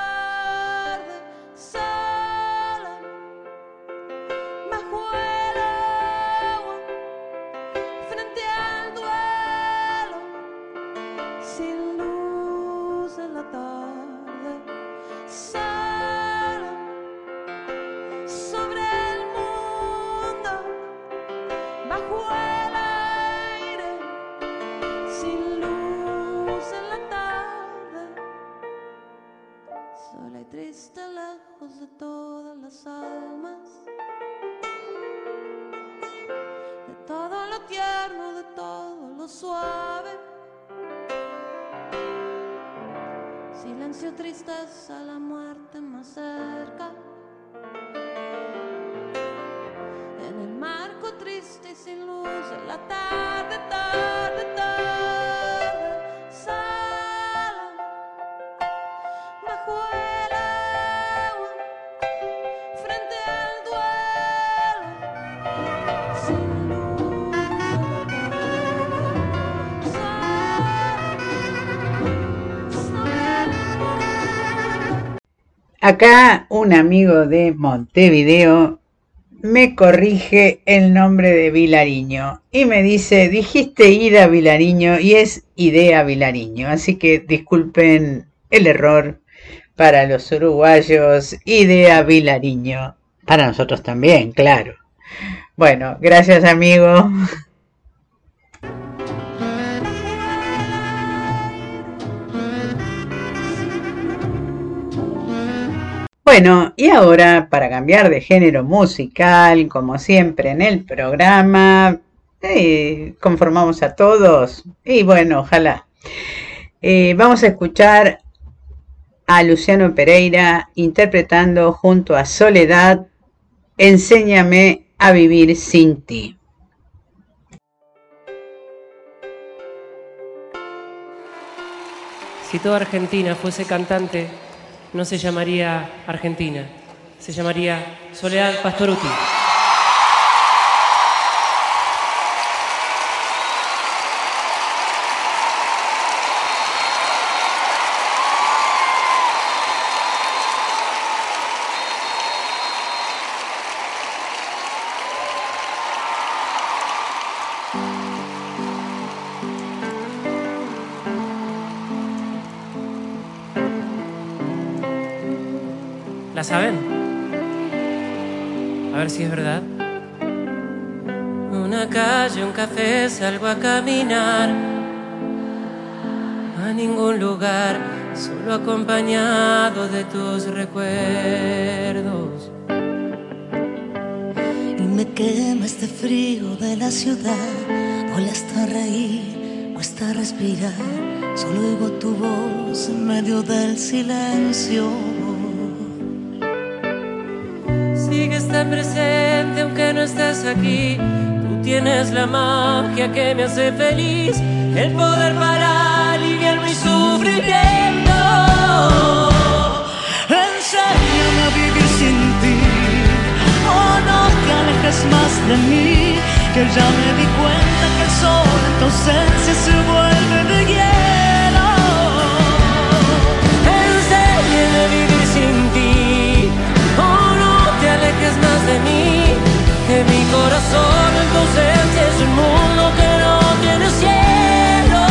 Lejos de todas las almas de todo lo tierno, de todo lo suave. Silencio, tristeza, la muerte más cerca. En el marco triste y sin luz, en la tarde, tarde, Acá un amigo de Montevideo me corrige el nombre de Vilariño y me dice, dijiste Ida Vilariño y es Idea Vilariño, así que disculpen el error para los uruguayos, Idea Vilariño, para nosotros también, claro. Bueno, gracias amigo. Bueno, y ahora para cambiar de género musical, como siempre en el programa, eh, conformamos a todos y bueno, ojalá. Eh, vamos a escuchar a Luciano Pereira interpretando junto a Soledad, Enséñame a vivir sin ti. Si toda Argentina fuese cantante, no se llamaría Argentina, se llamaría Soledad Pastoruti. Si es verdad. Una calle, un café, salgo a caminar. a ningún lugar, solo acompañado de tus recuerdos. Y me quema este frío de la ciudad, molesta reír, cuesta respirar, solo oigo tu voz en medio del silencio. Tan presente aunque no estés aquí. Tú tienes la magia que me hace feliz, el poder para aliviar mi sufrimiento. Enséñame a vivir sin ti, oh no te alejes más de mí, que ya me di cuenta que el sol en tu ausencia se vuelve de hielo. Más de mí, que mi corazón en es un mundo que no tiene cielo.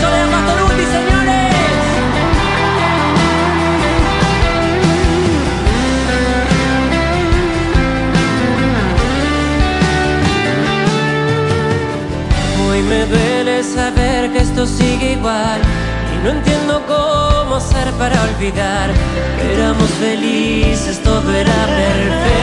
Soledad Pastoruti, señores. Hoy me duele saber que esto sigue igual y no entiendo cómo hacer para olvidar. Felices, todo era perfecto.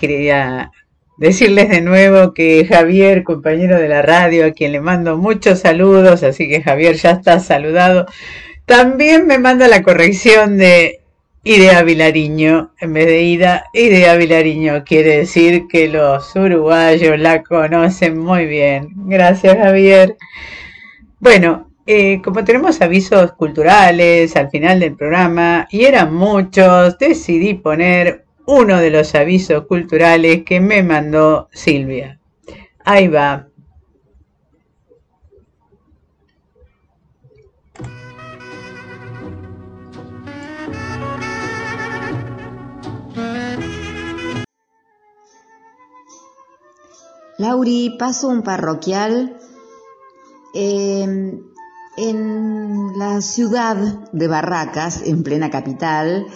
Quería decirles de nuevo que Javier, compañero de la radio, a quien le mando muchos saludos, así que Javier ya está saludado, también me manda la corrección de Idea Vilariño, en vez de Ida, Idea Vilariño quiere decir que los uruguayos la conocen muy bien. Gracias Javier. Bueno, eh, como tenemos avisos culturales al final del programa, y eran muchos, decidí poner uno de los avisos culturales que me mandó Silvia. Ahí va. Lauri, paso un parroquial. Eh, en la ciudad de Barracas, en plena capital,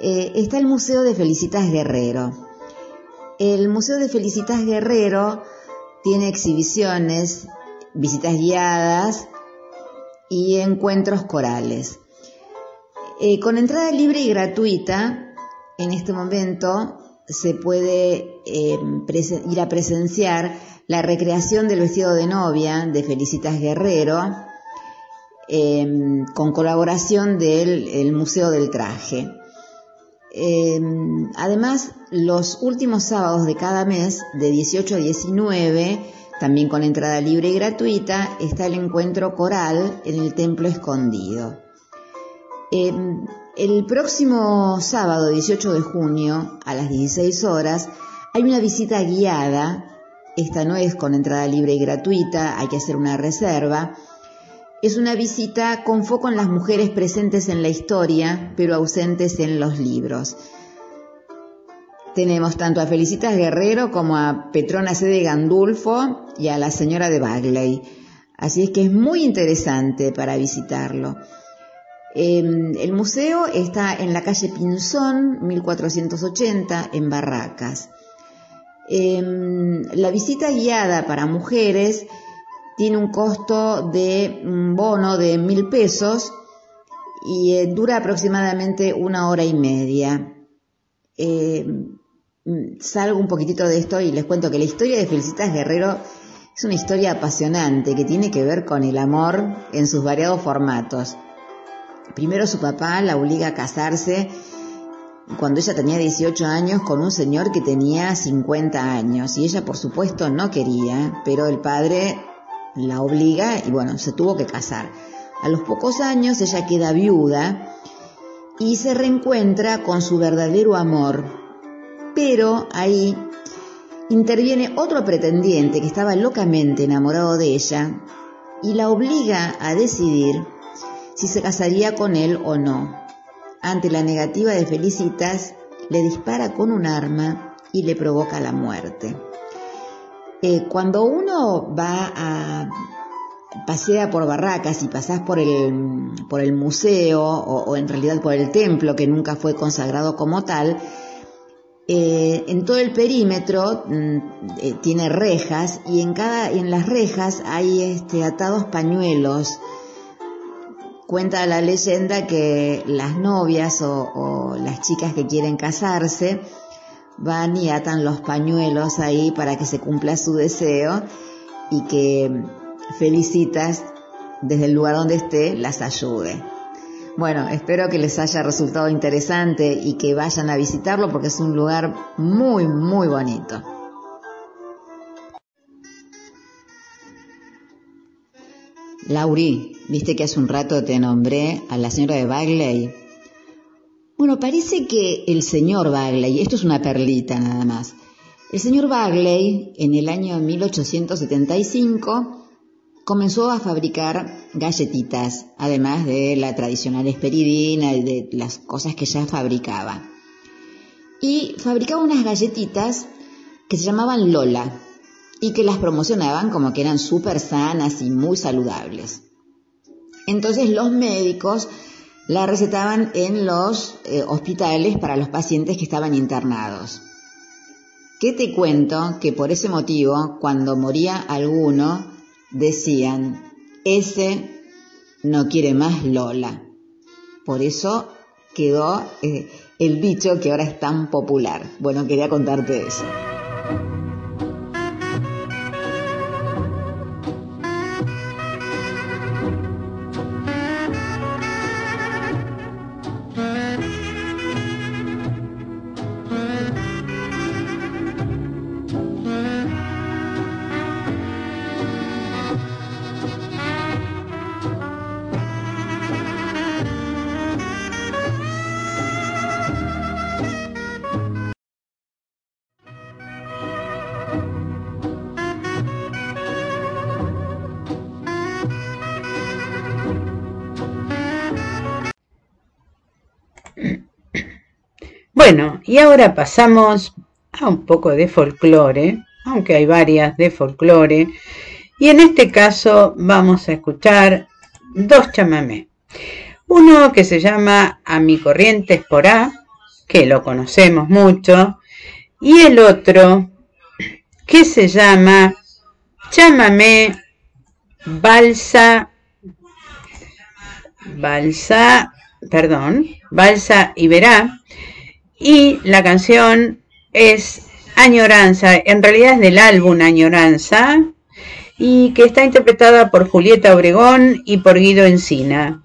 eh, está el Museo de Felicitas Guerrero. El Museo de Felicitas Guerrero tiene exhibiciones, visitas guiadas y encuentros corales. Eh, con entrada libre y gratuita, en este momento se puede presen- ir a presenciar la recreación del vestido de novia de Felicitas Guerrero, eh, con colaboración del el Museo del Traje. Eh, además, los últimos sábados de cada mes, de 18 a 19, también con entrada libre y gratuita, está el encuentro coral en el Templo Escondido. Eh, el próximo sábado 18 de junio, a las 16 horas, hay una visita guiada. Esta no es con entrada libre y gratuita, hay que hacer una reserva. Es una visita con foco en las mujeres presentes en la historia, pero ausentes en los libros. Tenemos tanto a Felicitas Guerrero como a Petrona C. de Gandulfo y a la señora de Bagley. Así es que es muy interesante para visitarlo. Eh, el museo está en la calle Pinzón, 1480, en Barracas. Eh, la visita guiada para mujeres tiene un costo de un bono de mil pesos y eh, dura aproximadamente una hora y media. Eh, salgo un poquitito de esto y les cuento que la historia de Felicitas Guerrero es una historia apasionante que tiene que ver con el amor en sus variados formatos. Primero su papá la obliga a casarse cuando ella tenía 18 años con un señor que tenía 50 años y ella por supuesto no quería, pero el padre la obliga y bueno, se tuvo que casar. A los pocos años ella queda viuda y se reencuentra con su verdadero amor, pero ahí interviene otro pretendiente que estaba locamente enamorado de ella y la obliga a decidir si se casaría con él o no. Ante la negativa de Felicitas, le dispara con un arma y le provoca la muerte. Eh, cuando uno va a pasea por Barracas y pasás por el, por el museo o, en realidad por el templo que nunca fue consagrado como tal, eh, en todo el perímetro mm, eh, tiene rejas y en cada en las rejas hay este, atados pañuelos. Cuenta la leyenda que las novias o las chicas que quieren casarse van y atan los pañuelos ahí para que se cumpla su deseo y que Felicitas desde el lugar donde esté las ayude. Bueno, espero que les haya resultado interesante y que vayan a visitarlo porque es un lugar muy, muy bonito. Lauri, viste que hace un rato te nombré a la señora de Bagley. Bueno, parece que el señor Bagley, esto es una perlita nada más, el señor Bagley en el año 1875 comenzó a fabricar galletitas, además de la tradicional esperidina y de las cosas que ya fabricaba. Y fabricaba unas galletitas que se llamaban Lola y que las promocionaban como que eran súper sanas y muy saludables. Entonces los médicos la recetaban en los eh, hospitales para los pacientes que estaban internados. ¿Qué te cuento? Que por ese motivo, cuando moría alguno, decían, ese no quiere más Lola. Por eso quedó eh, el dicho que ahora es tan popular. Bueno, quería contarte eso. Bueno, y ahora pasamos a un poco de folclore, aunque hay varias de folclore, y en este caso vamos a escuchar dos chamamé. Uno que se llama A mi corriente esporá, que lo conocemos mucho, y el otro que se llama chamamé balsa, balsa, perdón, balsa y verá, y la canción es Añoranza, en realidad es del álbum Añoranza y que está interpretada por Julieta Obregón y por Guido Encina.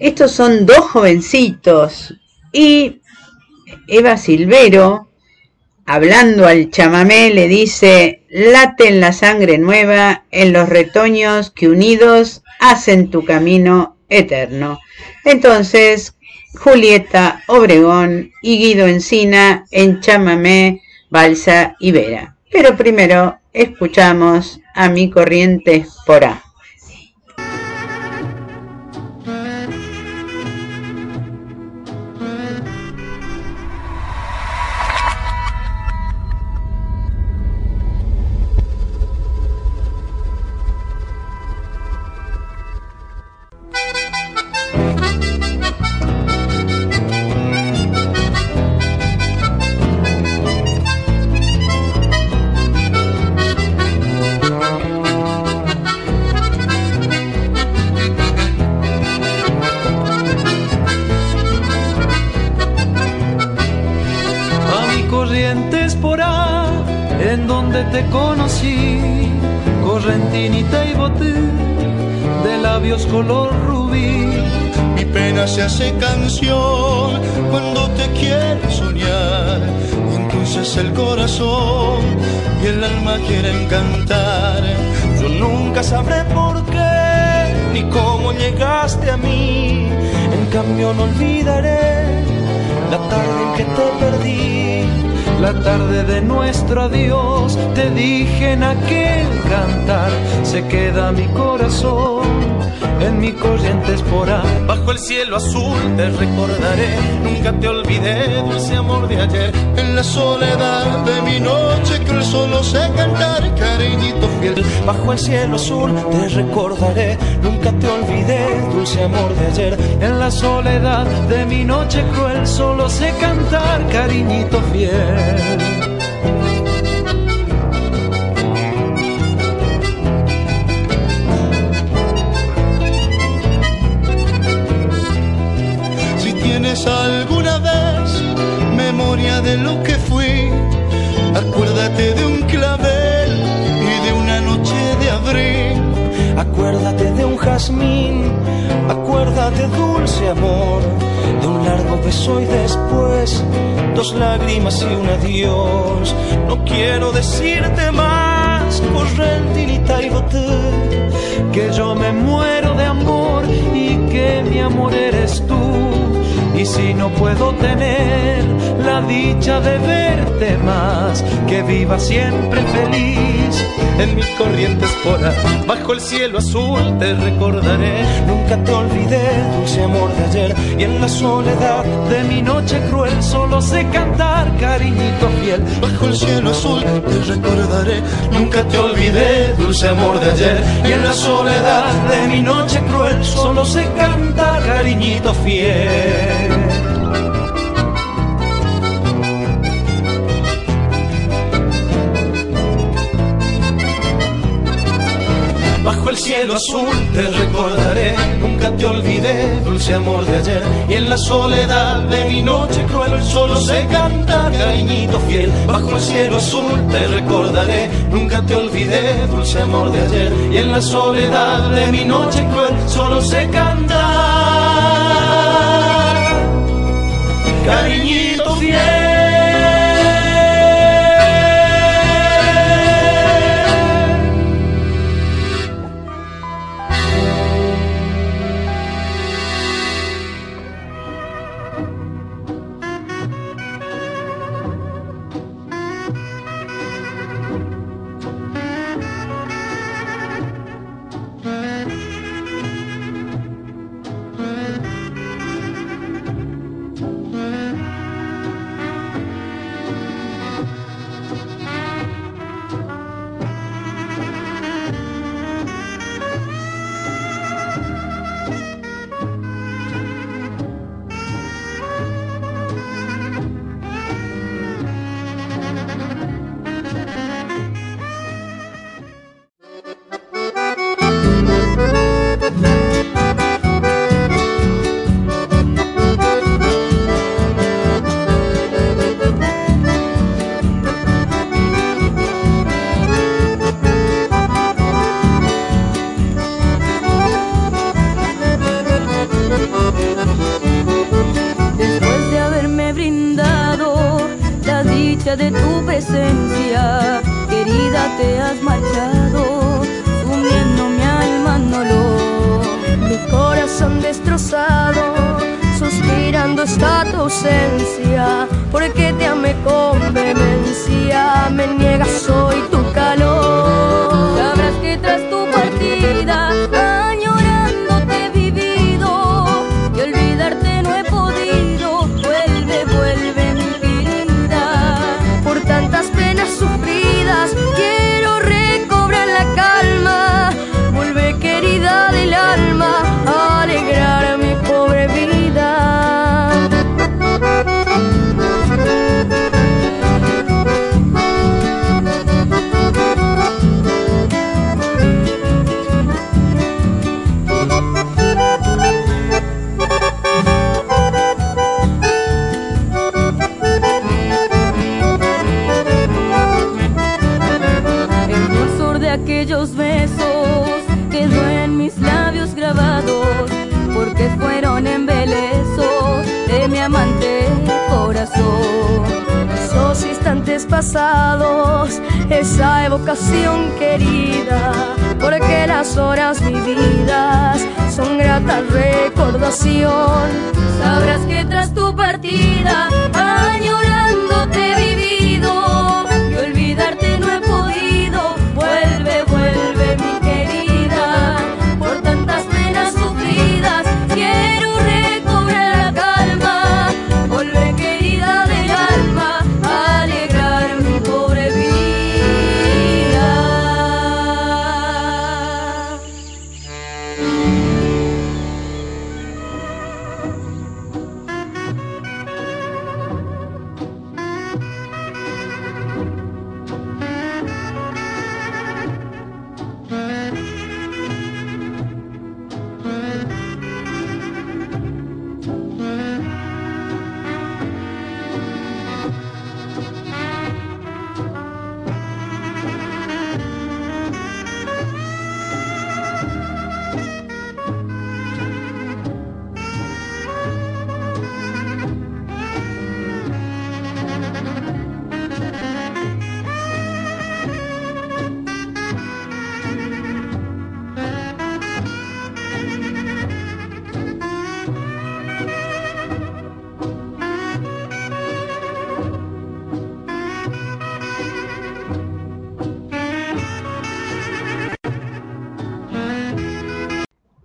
Estos son dos jovencitos y Eva Silvero, hablando al chamamé, le dice, late en la sangre nueva, en los retoños que unidos hacen tu camino eterno. Entonces, Julieta Obregón y Guido Encina en chamamé, balsa y vera. Pero primero escuchamos a mi corriente por A. en donde te conocí, correntinita y boté, de labios color rubí. Mi pena se hace canción cuando te quiere soñar. Entonces el corazón y el alma quieren cantar. Yo nunca sabré por qué ni cómo llegaste a mí. En cambio no olvidaré la tarde en que te perdí. La tarde de nuestro adiós, te dije en aquel cantar, se queda mi corazón en mi corrientes por ahí. Bajo el cielo azul te recordaré, nunca te olvidé, dulce amor de ayer. En la soledad de mi noche que el solo sé cantar, cariñito fiel. Bajo el cielo azul te recordaré, nunca te olvidé, dulce amor de ayer. En la soledad de mi noche cruel, solo sé cantar, cariñito fiel. Tienes alguna vez memoria de lo que fui, acuérdate de un clavel y de una noche de abril. Acuérdate de un jazmín, acuérdate dulce amor, de un largo beso y después dos lágrimas y un adiós. No quiero decirte más, correntinita y boté, que yo me muero de amor y que mi amor eres tú. Y si no puedo tener la dicha de verte más, que viva siempre feliz. En mis corrientes por ahí, bajo el cielo azul te recordaré. Nunca te olvidé, dulce amor de ayer, y en la soledad de mi noche cruel solo sé cantar, cariñito fiel. Bajo el cielo azul te recordaré. Nunca te olvidé, dulce amor de ayer. y en la soledad de mi noche cruel solo sé cantar, cariñito fiel. Cielo azul te recordaré, nunca te olvidé, dulce amor de ayer. Y en la soledad de mi noche cruel, solo sé cantar, cariñito fiel. Bajo el cielo azul te recordaré, nunca te olvidé, dulce amor de ayer. Y en la soledad de mi noche cruel, solo sé cantar, cariñito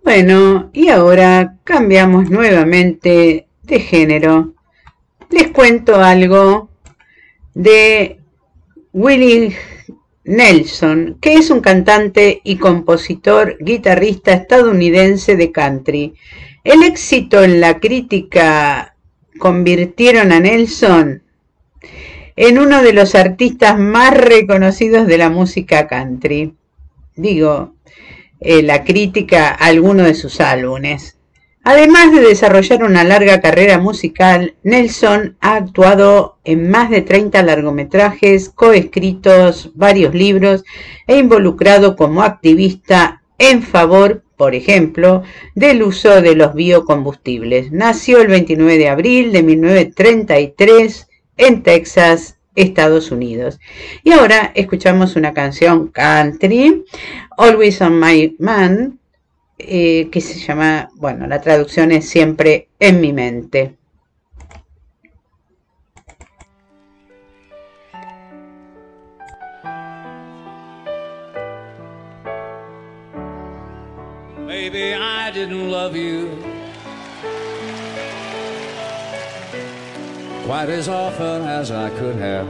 Bueno, y ahora cambiamos nuevamente de género. Les cuento algo de Willie Nelson, que es un cantante y compositor guitarrista estadounidense de country. El éxito en la crítica convirtieron a Nelson en uno de los artistas más reconocidos de la música country. Digo, eh, la crítica a alguno de sus álbumes. Además de desarrollar una larga carrera musical, Nelson ha actuado en más de 30 largometrajes, coescritos varios libros e involucrado como activista en favor, por ejemplo, del uso de los biocombustibles. Nació el 29 de abril de 1933 en Texas, Estados Unidos. Y ahora escuchamos una canción country, Always on My Man, eh, que se llama, bueno, la traducción es siempre en mi mente. Maybe I didn't love you quite as often as I could have.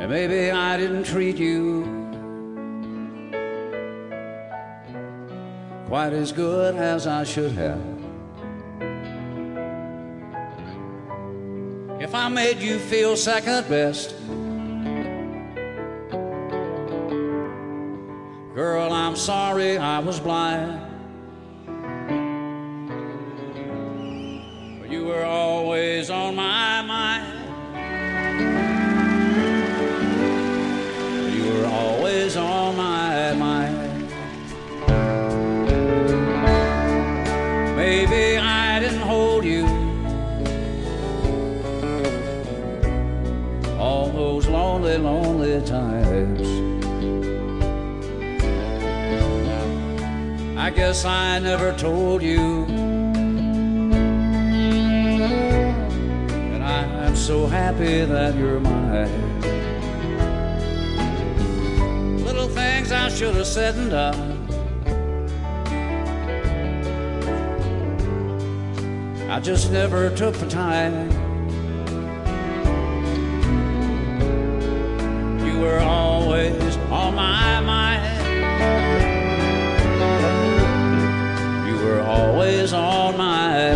And maybe I didn't treat you quite as good as I should have. If I made you feel second best, girl, I'm sorry I was blind. You were always on my mind. You were always on my mind. Maybe I didn't hold you all those lonely, lonely times. I guess I never told you I'm so happy that you're mine. Little things I should have said and done. I just never took the time. You were always on my mind. You were always on my mind.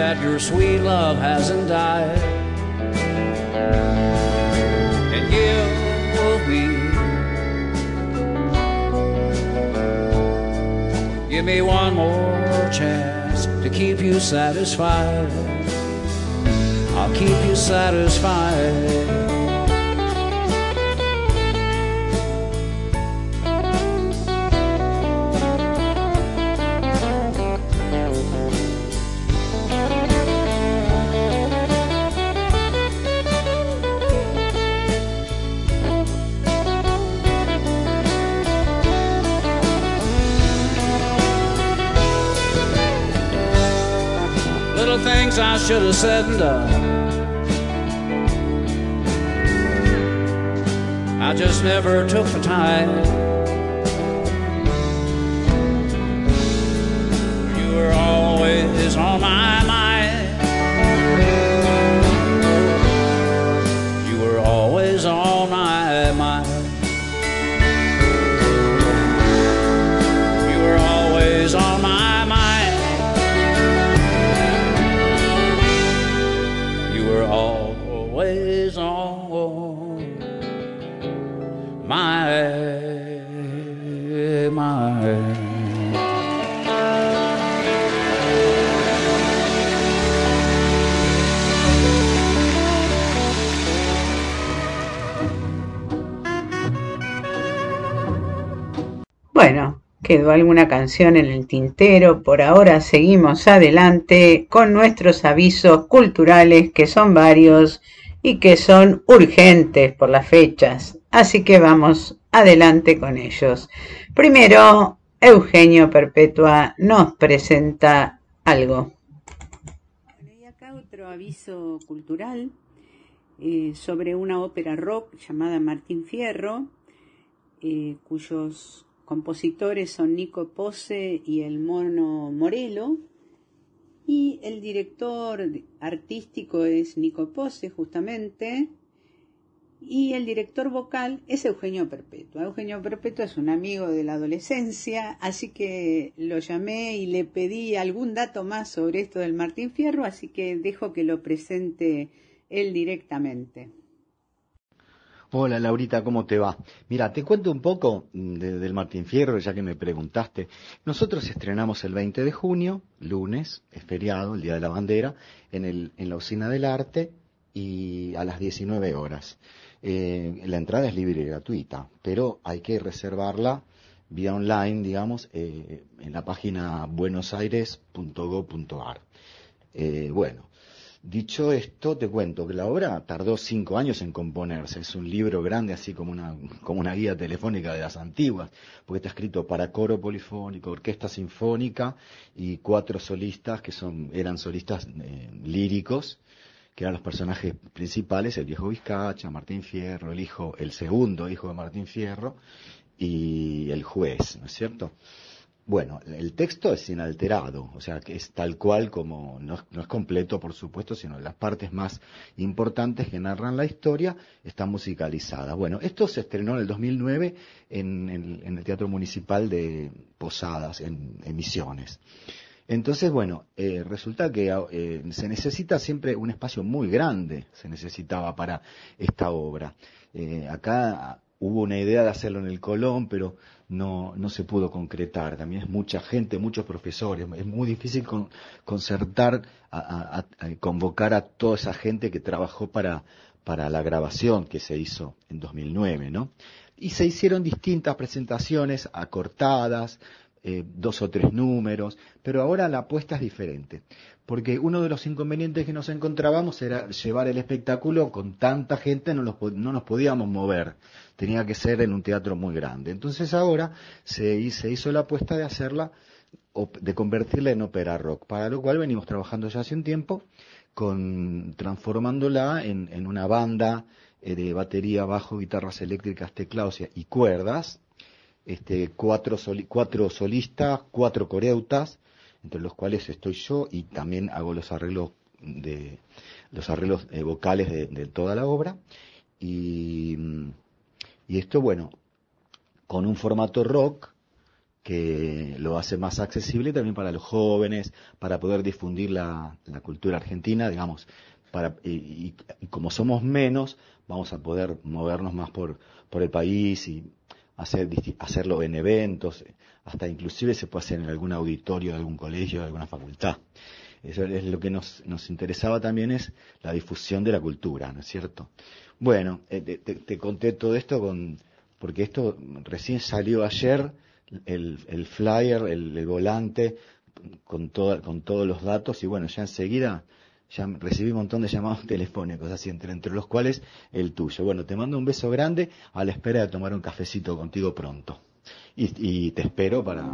That your sweet love hasn't died. And give me, give me one more chance to keep you satisfied. I'll keep you satisfied. Things I should have said and done. I just never took the time. You were always on my mind. Quedó alguna canción en el tintero. Por ahora seguimos adelante con nuestros avisos culturales, que son varios y que son urgentes por las fechas. Así que vamos adelante con ellos. Primero, Eugenio Perpetua nos presenta algo. Y acá otro aviso cultural eh, sobre una ópera rock llamada Martín Fierro, eh, cuyos compositores son Nico Pose y el Mono Morelo, y el director artístico es Nico Pose, justamente, y el director vocal es Eugenio Perpetua. Eugenio Perpetua es un amigo de la adolescencia, así que lo llamé y le pedí algún dato más sobre esto del Martín Fierro, así que dejo que lo presente él directamente. Hola Laurita, ¿cómo te va? Mira, te cuento un poco de- del Martín Fierro, ya que me preguntaste. Nosotros estrenamos el 20 de junio, lunes, es feriado, el Día de la Bandera, en, el, en la Usina del Arte y a las 19 horas. Eh, la entrada es libre y gratuita, pero hay que reservarla vía online, digamos, eh, en la página buenosaires.go.ar. Eh, bueno, dicho esto, te cuento que la obra tardó cinco años en componerse. Es un libro grande, así como una, como una guía telefónica de las antiguas, porque está escrito para coro polifónico, orquesta sinfónica y cuatro solistas que son, eran solistas eh, líricos, que eran los personajes principales, el viejo Vizcacha, Martín Fierro, el hijo, el segundo hijo de Martín Fierro, y el juez, ¿no es cierto? Bueno, el texto es inalterado, o sea, que es tal cual como, no es, completo, por supuesto, sino las partes más importantes que narran la historia están musicalizadas. Bueno, esto se estrenó en el 2009 en, el- en el Teatro Municipal de Posadas, en, en Misiones. Entonces, bueno, eh, resulta que eh, se necesita siempre un espacio muy grande, se necesitaba para esta obra. Eh, acá hubo una idea de hacerlo en el Colón, pero no, no se pudo concretar. También es mucha gente, muchos profesores. Es muy difícil con- concertar, a convocar a toda esa gente que trabajó para, para la grabación que se hizo en 2009, ¿no? Y se hicieron distintas presentaciones acortadas, eh, dos o tres números, pero ahora la apuesta es diferente, porque uno de los inconvenientes que nos encontrábamos era llevar el espectáculo con tanta gente, no, los no nos podíamos mover, tenía que ser en un teatro muy grande. Entonces ahora se, se hizo la apuesta de hacerla, de convertirla en ópera rock, para lo cual venimos trabajando ya hace un tiempo, con, transformándola en, en una banda eh, de batería, bajo, guitarras eléctricas, teclados y cuerdas, este, cuatro, soli- cuatro solistas, cuatro coreutas, entre los cuales estoy yo y también hago los arreglos de los arreglos eh, vocales de, de toda la obra. Y, y esto bueno con un formato rock que lo hace más accesible también para los jóvenes para poder difundir la, la cultura argentina digamos para y, y- y como somos menos vamos a poder movernos más por por el país y hacer, hacerlo en eventos, hasta inclusive se puede hacer en algún auditorio de algún colegio, de alguna facultad. Eso es lo que nos, nos interesaba también es la difusión de la cultura, ¿no es cierto? Bueno, eh, te, conté todo esto con, porque esto recién salió ayer, el, el flyer, el, el volante, con, toda- con todos los datos y bueno, ya enseguida ya recibí un montón de llamados telefónicos, así entre, entre los cuales el tuyo. Bueno, te mando un beso grande a la espera de tomar un cafecito contigo pronto. Y, te espero para.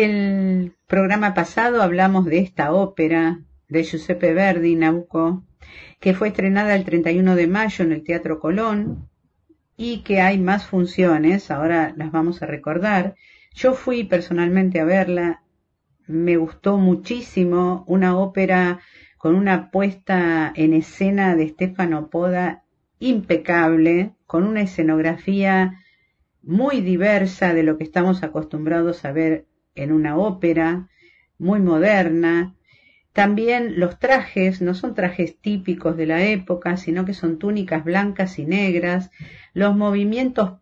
El programa pasado hablamos de esta ópera de Giuseppe Verdi, Nabucco, que fue estrenada el 31 de mayo en el Teatro Colón y que hay más funciones, ahora las vamos a recordar. Yo fui personalmente a verla, me gustó muchísimo, una ópera con una puesta en escena de Stefano Poda impecable, con una escenografía muy diversa de lo que estamos acostumbrados a ver en una ópera, muy moderna. También los trajes no son trajes típicos de la época, sino que son túnicas blancas y negras. Los movimientos,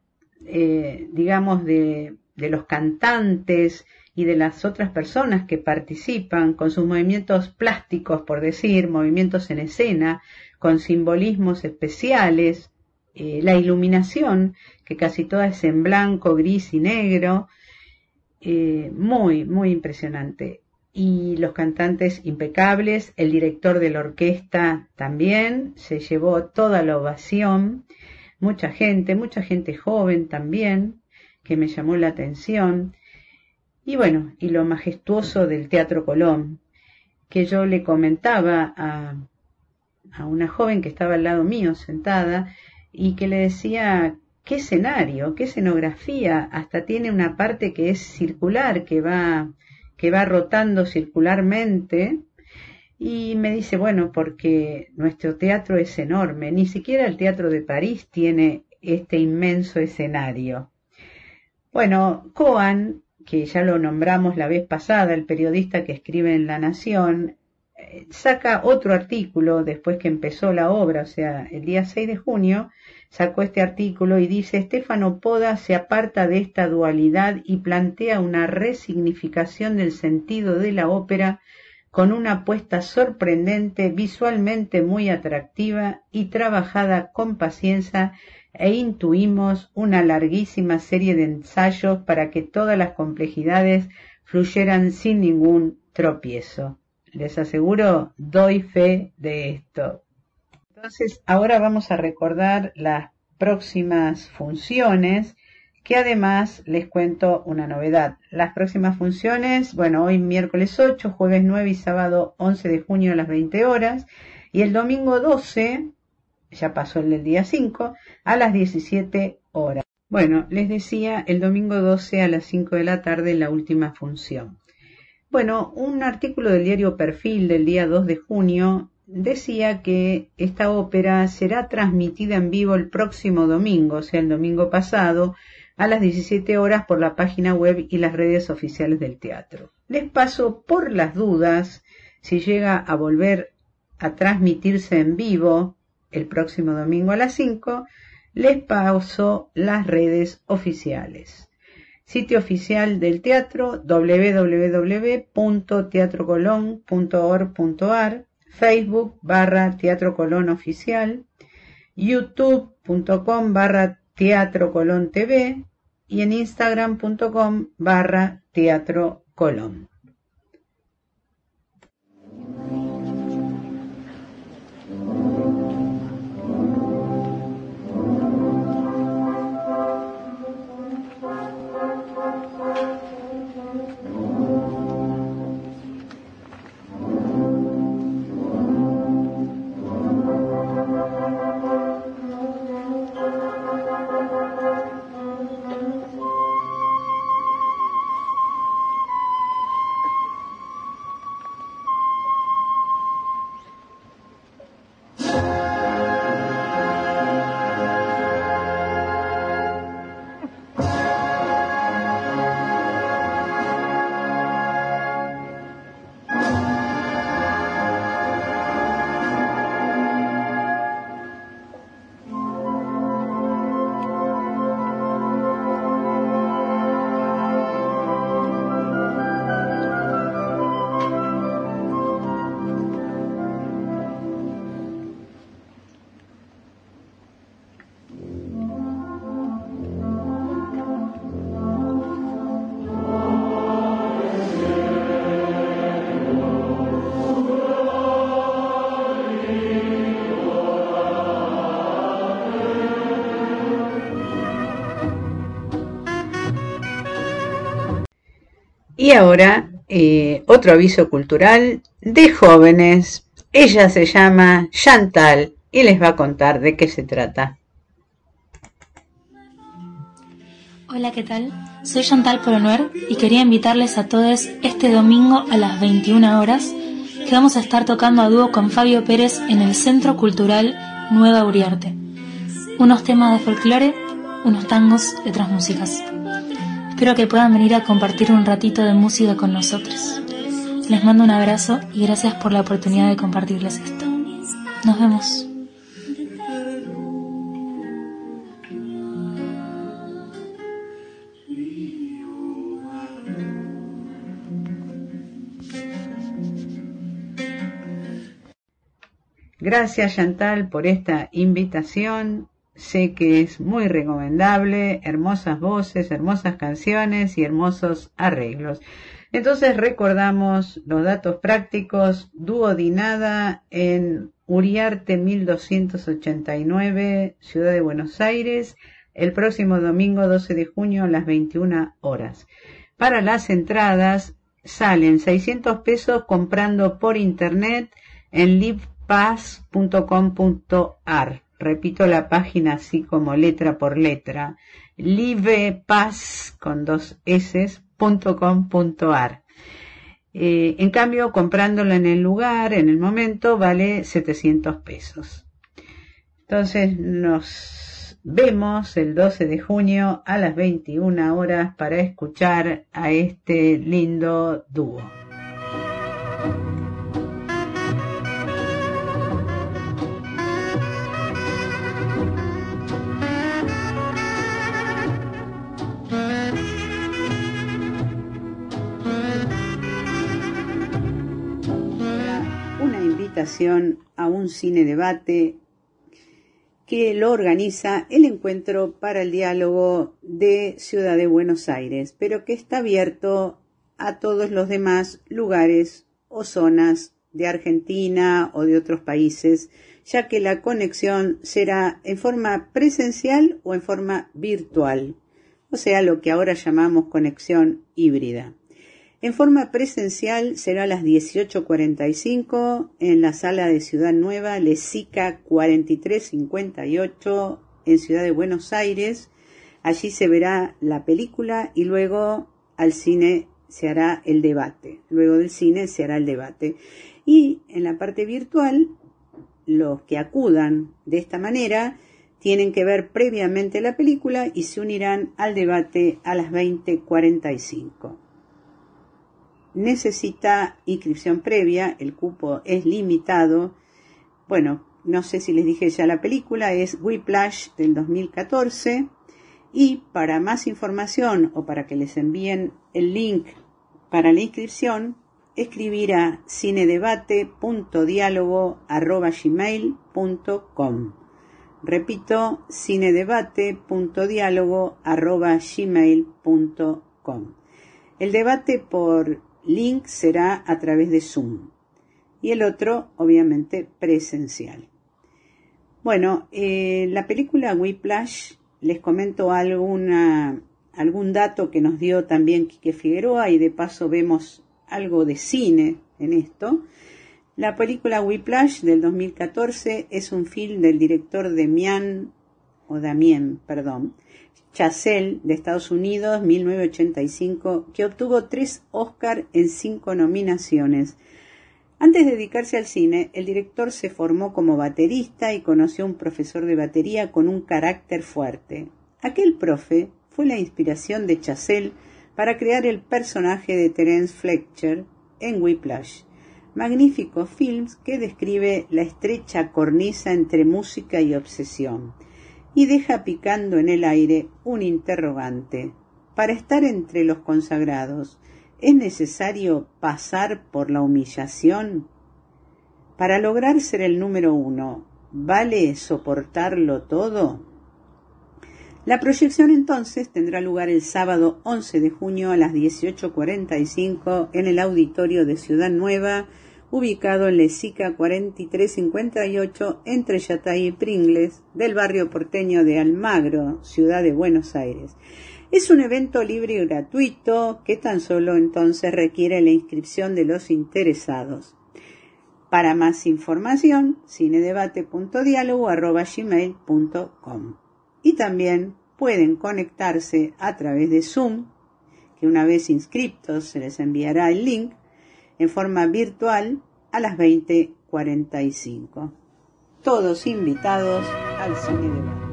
eh, digamos, de, de los cantantes y de las otras personas que participan con sus movimientos plásticos, por decir, movimientos en escena, con simbolismos especiales, eh, la iluminación, que casi toda es en blanco, gris y negro, eh, muy, muy impresionante. Y los cantantes impecables, el director de la orquesta también, se llevó toda la ovación, mucha gente, mucha gente joven también, que me llamó la atención. Y bueno, y lo majestuoso del Teatro Colón, que yo le comentaba a, a una joven que estaba al lado mío sentada y que le decía qué escenario, qué escenografía, hasta tiene una parte que es circular, que va, que va rotando circularmente. Y me dice, bueno, porque nuestro teatro es enorme, ni siquiera el Teatro de París tiene este inmenso escenario. Bueno, Coan, que ya lo nombramos la vez pasada, el periodista que escribe en La Nación, saca otro artículo después que empezó la obra, o sea, el día 6 de junio, sacó este artículo y dice, Estefano Poda se aparta de esta dualidad y plantea una resignificación del sentido de la ópera con una apuesta sorprendente, visualmente muy atractiva y trabajada con paciencia e intuimos una larguísima serie de ensayos para que todas las complejidades fluyeran sin ningún tropiezo. Les aseguro, doy fe de esto. Entonces, ahora vamos a recordar las próximas funciones, que además les cuento una novedad. Las próximas funciones, bueno, hoy miércoles 8, jueves 9 y sábado 11 de junio a las 20 horas, y el domingo 12, ya pasó el del día 5, a las 17 horas. Bueno, les decía, el domingo 12 a las 5 de la tarde la última función. Bueno, un artículo del diario Perfil del día 2 de junio decía que esta ópera será transmitida en vivo el próximo domingo, o sea, el domingo pasado, a las 17 horas por la página web y las redes oficiales del teatro. Les paso por las dudas si llega a volver a transmitirse en vivo el próximo domingo a las 5, les paso las redes oficiales. Sitio oficial del teatro www.teatrocolón.org.ar Facebook barra Teatro Colón Oficial, youtube.com barra Teatro Colón TV y en instagram.com barra Teatro Colón. Y ahora, eh, otro aviso cultural de jóvenes. Ella se llama Chantal y les va a contar de qué se trata. Hola, ¿qué tal? Soy Chantal Polonuer y quería invitarles a todos este domingo a las 21 horas que vamos a estar tocando a dúo con Fabio Pérez en el Centro Cultural Nueva Uriarte. Unos temas de folclore, unos tangos y otras músicas. Espero que puedan venir a compartir un ratito de música con nosotros. Les mando un abrazo y gracias por la oportunidad de compartirles esto. Nos vemos. Gracias Chantal por esta invitación. Sé que es muy recomendable, hermosas voces, hermosas canciones y hermosos arreglos. Entonces recordamos los datos prácticos, Duodinada en Uriarte 1289, Ciudad de Buenos Aires, el próximo domingo 12 de junio a las 21 horas. Para las entradas salen 600 pesos comprando por internet en livepaz.com.ar. Repito la página así como letra por letra. livepaz con dos s Eh, en cambio, comprándolo en el lugar, en el momento, vale 700 pesos. Entonces nos vemos el 12 de junio a las 21 horas para escuchar a este lindo dúo. A un cine debate que lo organiza el Encuentro para el Diálogo de Ciudad de Buenos Aires, pero que está abierto a todos los demás lugares o zonas de Argentina o de otros países, ya que la conexión será en forma presencial o en forma virtual, o sea, lo que ahora llamamos conexión híbrida. En forma presencial será a las 18.45 en la sala de Ciudad Nueva, Lesica 4358 en Ciudad de Buenos Aires. Allí se verá la película y luego al cine se hará el debate. Luego del cine se hará el debate. Y en la parte virtual, los que acudan de esta manera tienen que ver previamente la película y se unirán al debate a las 20.45 necesita inscripción previa, el cupo es limitado. Bueno, no sé si les dije ya la película, es Whiplash del 2014. Y para más información o para que les envíen el link para la inscripción, escribir a cinedebate.diálogo.gmail.com Repito, cinedebate.diálogo.gmail.com El debate por link será a través de Zoom y el otro obviamente presencial. Bueno, eh, la película Whiplash, les comento alguna, algún dato que nos dio también Quique Figueroa y de paso vemos algo de cine en esto. La película Whiplash del 2014 es un film del director Demian, o Damien, perdón, Chazelle de Estados Unidos, 1985, que obtuvo tres Oscar en cinco nominaciones. Antes de dedicarse al cine, el director se formó como baterista y conoció a un profesor de batería con un carácter fuerte. Aquel profe fue la inspiración de Chazelle para crear el personaje de Terence Fletcher en Whiplash, magnífico film que describe la estrecha cornisa entre música y obsesión y deja picando en el aire un interrogante. Para estar entre los consagrados, ¿es necesario pasar por la humillación? Para lograr ser el número uno, ¿vale soportarlo todo? La proyección entonces tendrá lugar el sábado 11 de junio a las 18.45 en el auditorio de Ciudad Nueva, ubicado en Lesica 4358 entre Yatay y Pringles, del barrio porteño de Almagro, ciudad de Buenos Aires. Es un evento libre y gratuito que tan solo entonces requiere la inscripción de los interesados. Para más información, cinedebate.diálogo.gmail.com Y también pueden conectarse a través de Zoom, que una vez inscriptos se les enviará el link, en forma virtual a las 20.45. Todos invitados al cine de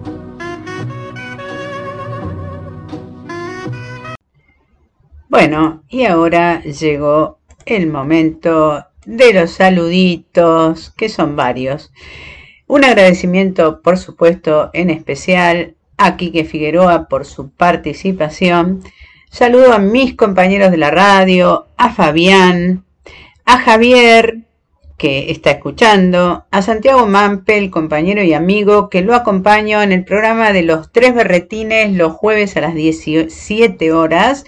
Bueno, y ahora llegó el momento de los saluditos, que son varios. Un agradecimiento, por supuesto, en especial a Quique Figueroa por su participación. Saludo a mis compañeros de la radio, a Fabián, a Javier, que está escuchando, a Santiago Mampel, compañero y amigo, que lo acompaño en el programa de los tres berretines los jueves a las 17 horas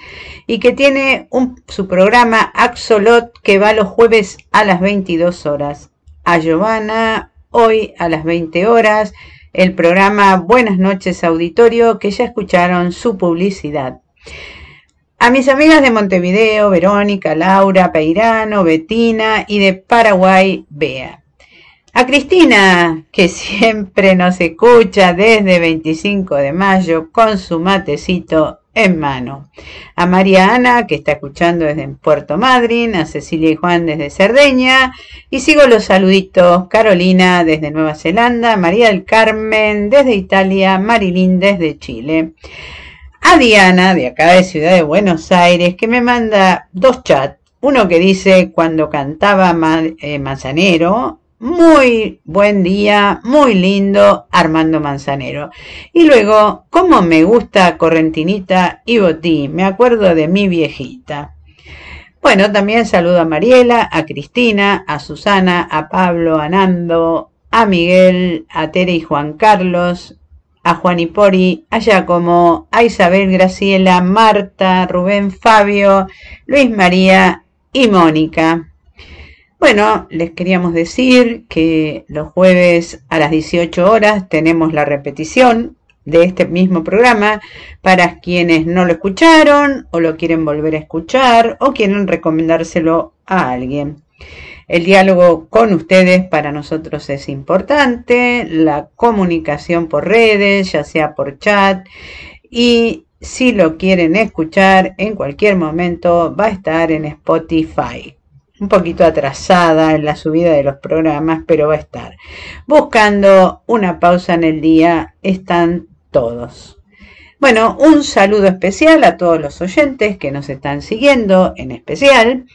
y que tiene un, su programa Axolot que va los jueves a las 22 horas. A Giovanna, hoy a las 20 horas, el programa Buenas noches Auditorio, que ya escucharon su publicidad. A mis amigas de Montevideo, Verónica, Laura, Peirano, Betina y de Paraguay, Bea. A Cristina, que siempre nos escucha desde 25 de mayo con su matecito en mano. A María Ana, que está escuchando desde Puerto Madryn, a Cecilia y Juan desde Cerdeña, y sigo los saluditos, Carolina desde Nueva Zelanda, María del Carmen desde Italia, Marilyn desde Chile a Diana, de acá de Ciudad de Buenos Aires, que me manda dos chats. Uno que dice cuando cantaba eh, Manzanero, muy buen día, muy lindo Armando Manzanero. Y luego, cómo me gusta Correntinita y Botí, me acuerdo de mi viejita. Bueno, también saludo a Mariela, a Cristina, a Susana, a Pablo, a Nando, a Miguel, a Tere y Juan Carlos, a Juan y Pori, a Giacomo, a Isabel, Graciela, Marta, Rubén, Fabio, Luis María y Mónica. Bueno, les queríamos decir que los jueves a las 18 horas tenemos la repetición de este mismo programa para quienes no lo escucharon o lo quieren volver a escuchar o quieren recomendárselo a alguien. El diálogo con ustedes para nosotros es importante, la comunicación por redes, ya sea por chat y si lo quieren escuchar en cualquier momento va a estar en Spotify un poquito atrasada en la subida de los programas, pero va a estar. Buscando una pausa en el día están todos. Bueno, un saludo especial a todos los oyentes que nos están siguiendo, en especial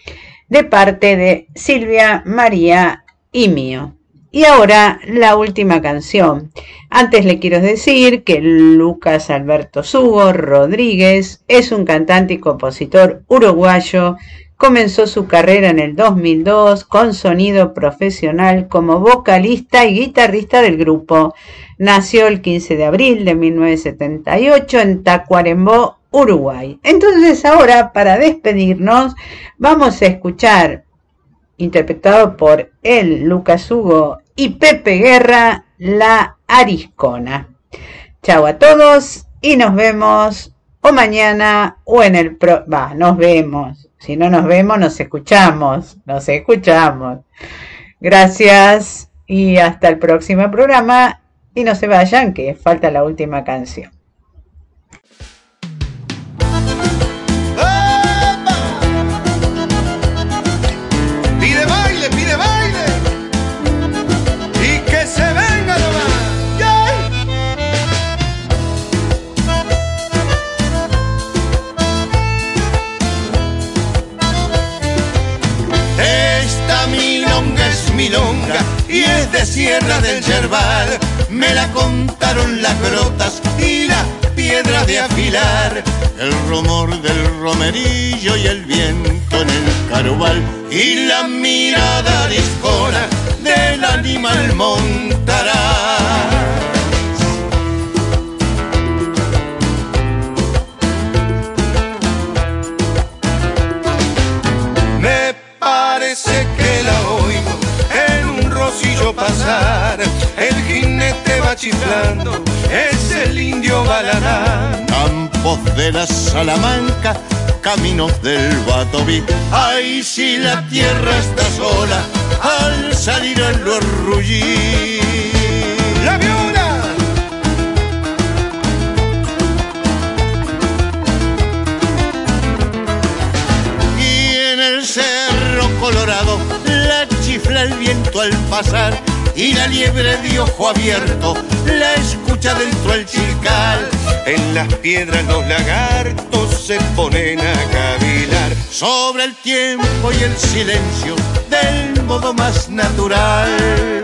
de parte de Silvia, María y mío. Y ahora la última canción. Antes le quiero decir que Lucas Alberto Sugo Rodríguez es un cantante y compositor uruguayo Comenzó su carrera en el 2002 con sonido profesional como vocalista y guitarrista del grupo. Nació el 15 de abril de 1978 en Tacuarembó, Uruguay. Entonces ahora, para despedirnos, vamos a escuchar, interpretado por él, Lucas Hugo y Pepe Guerra, La Ariscona. Chao a todos y nos vemos o mañana o en el pro... Nos vemos si no nos vemos, nos escuchamos, nos escuchamos. Gracias y hasta el próximo programa. Y no se vayan, que falta la última canción. De Sierra del Yerbal. Me la contaron las grotas y las piedras de afilar, el rumor del romerillo y el viento en el carubal y la mirada discona del animal montará. Pasar, el jinete va chiflando, es el indio balarán. Campos de la Salamanca, caminos del Batoví, ay si la tierra está sola, al salir a los rullí. La viuda. Y en el cerro colorado el viento al pasar y la liebre de ojo abierto la escucha dentro del chical. En las piedras los lagartos se ponen a cavilar sobre el tiempo y el silencio del modo más natural.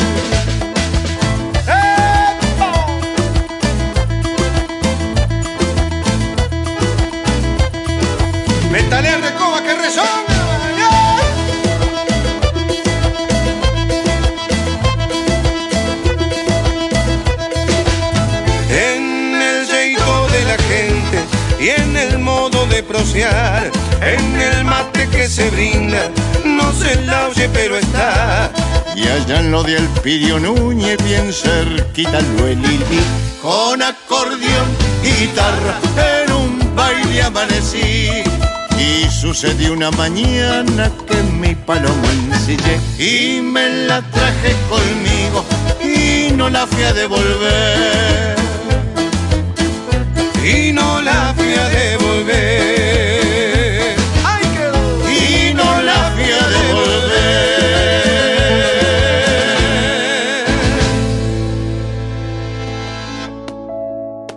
En el mate que se brinda, no se la oye pero está. Y allá en lo de Elpidio Núñez, bien cerquita lo elili, con acordeón guitarra, en un baile amanecí. Y sucedió una mañana que mi paloma ensillé y me la traje conmigo y no la fui a devolver y no la fui a devolver.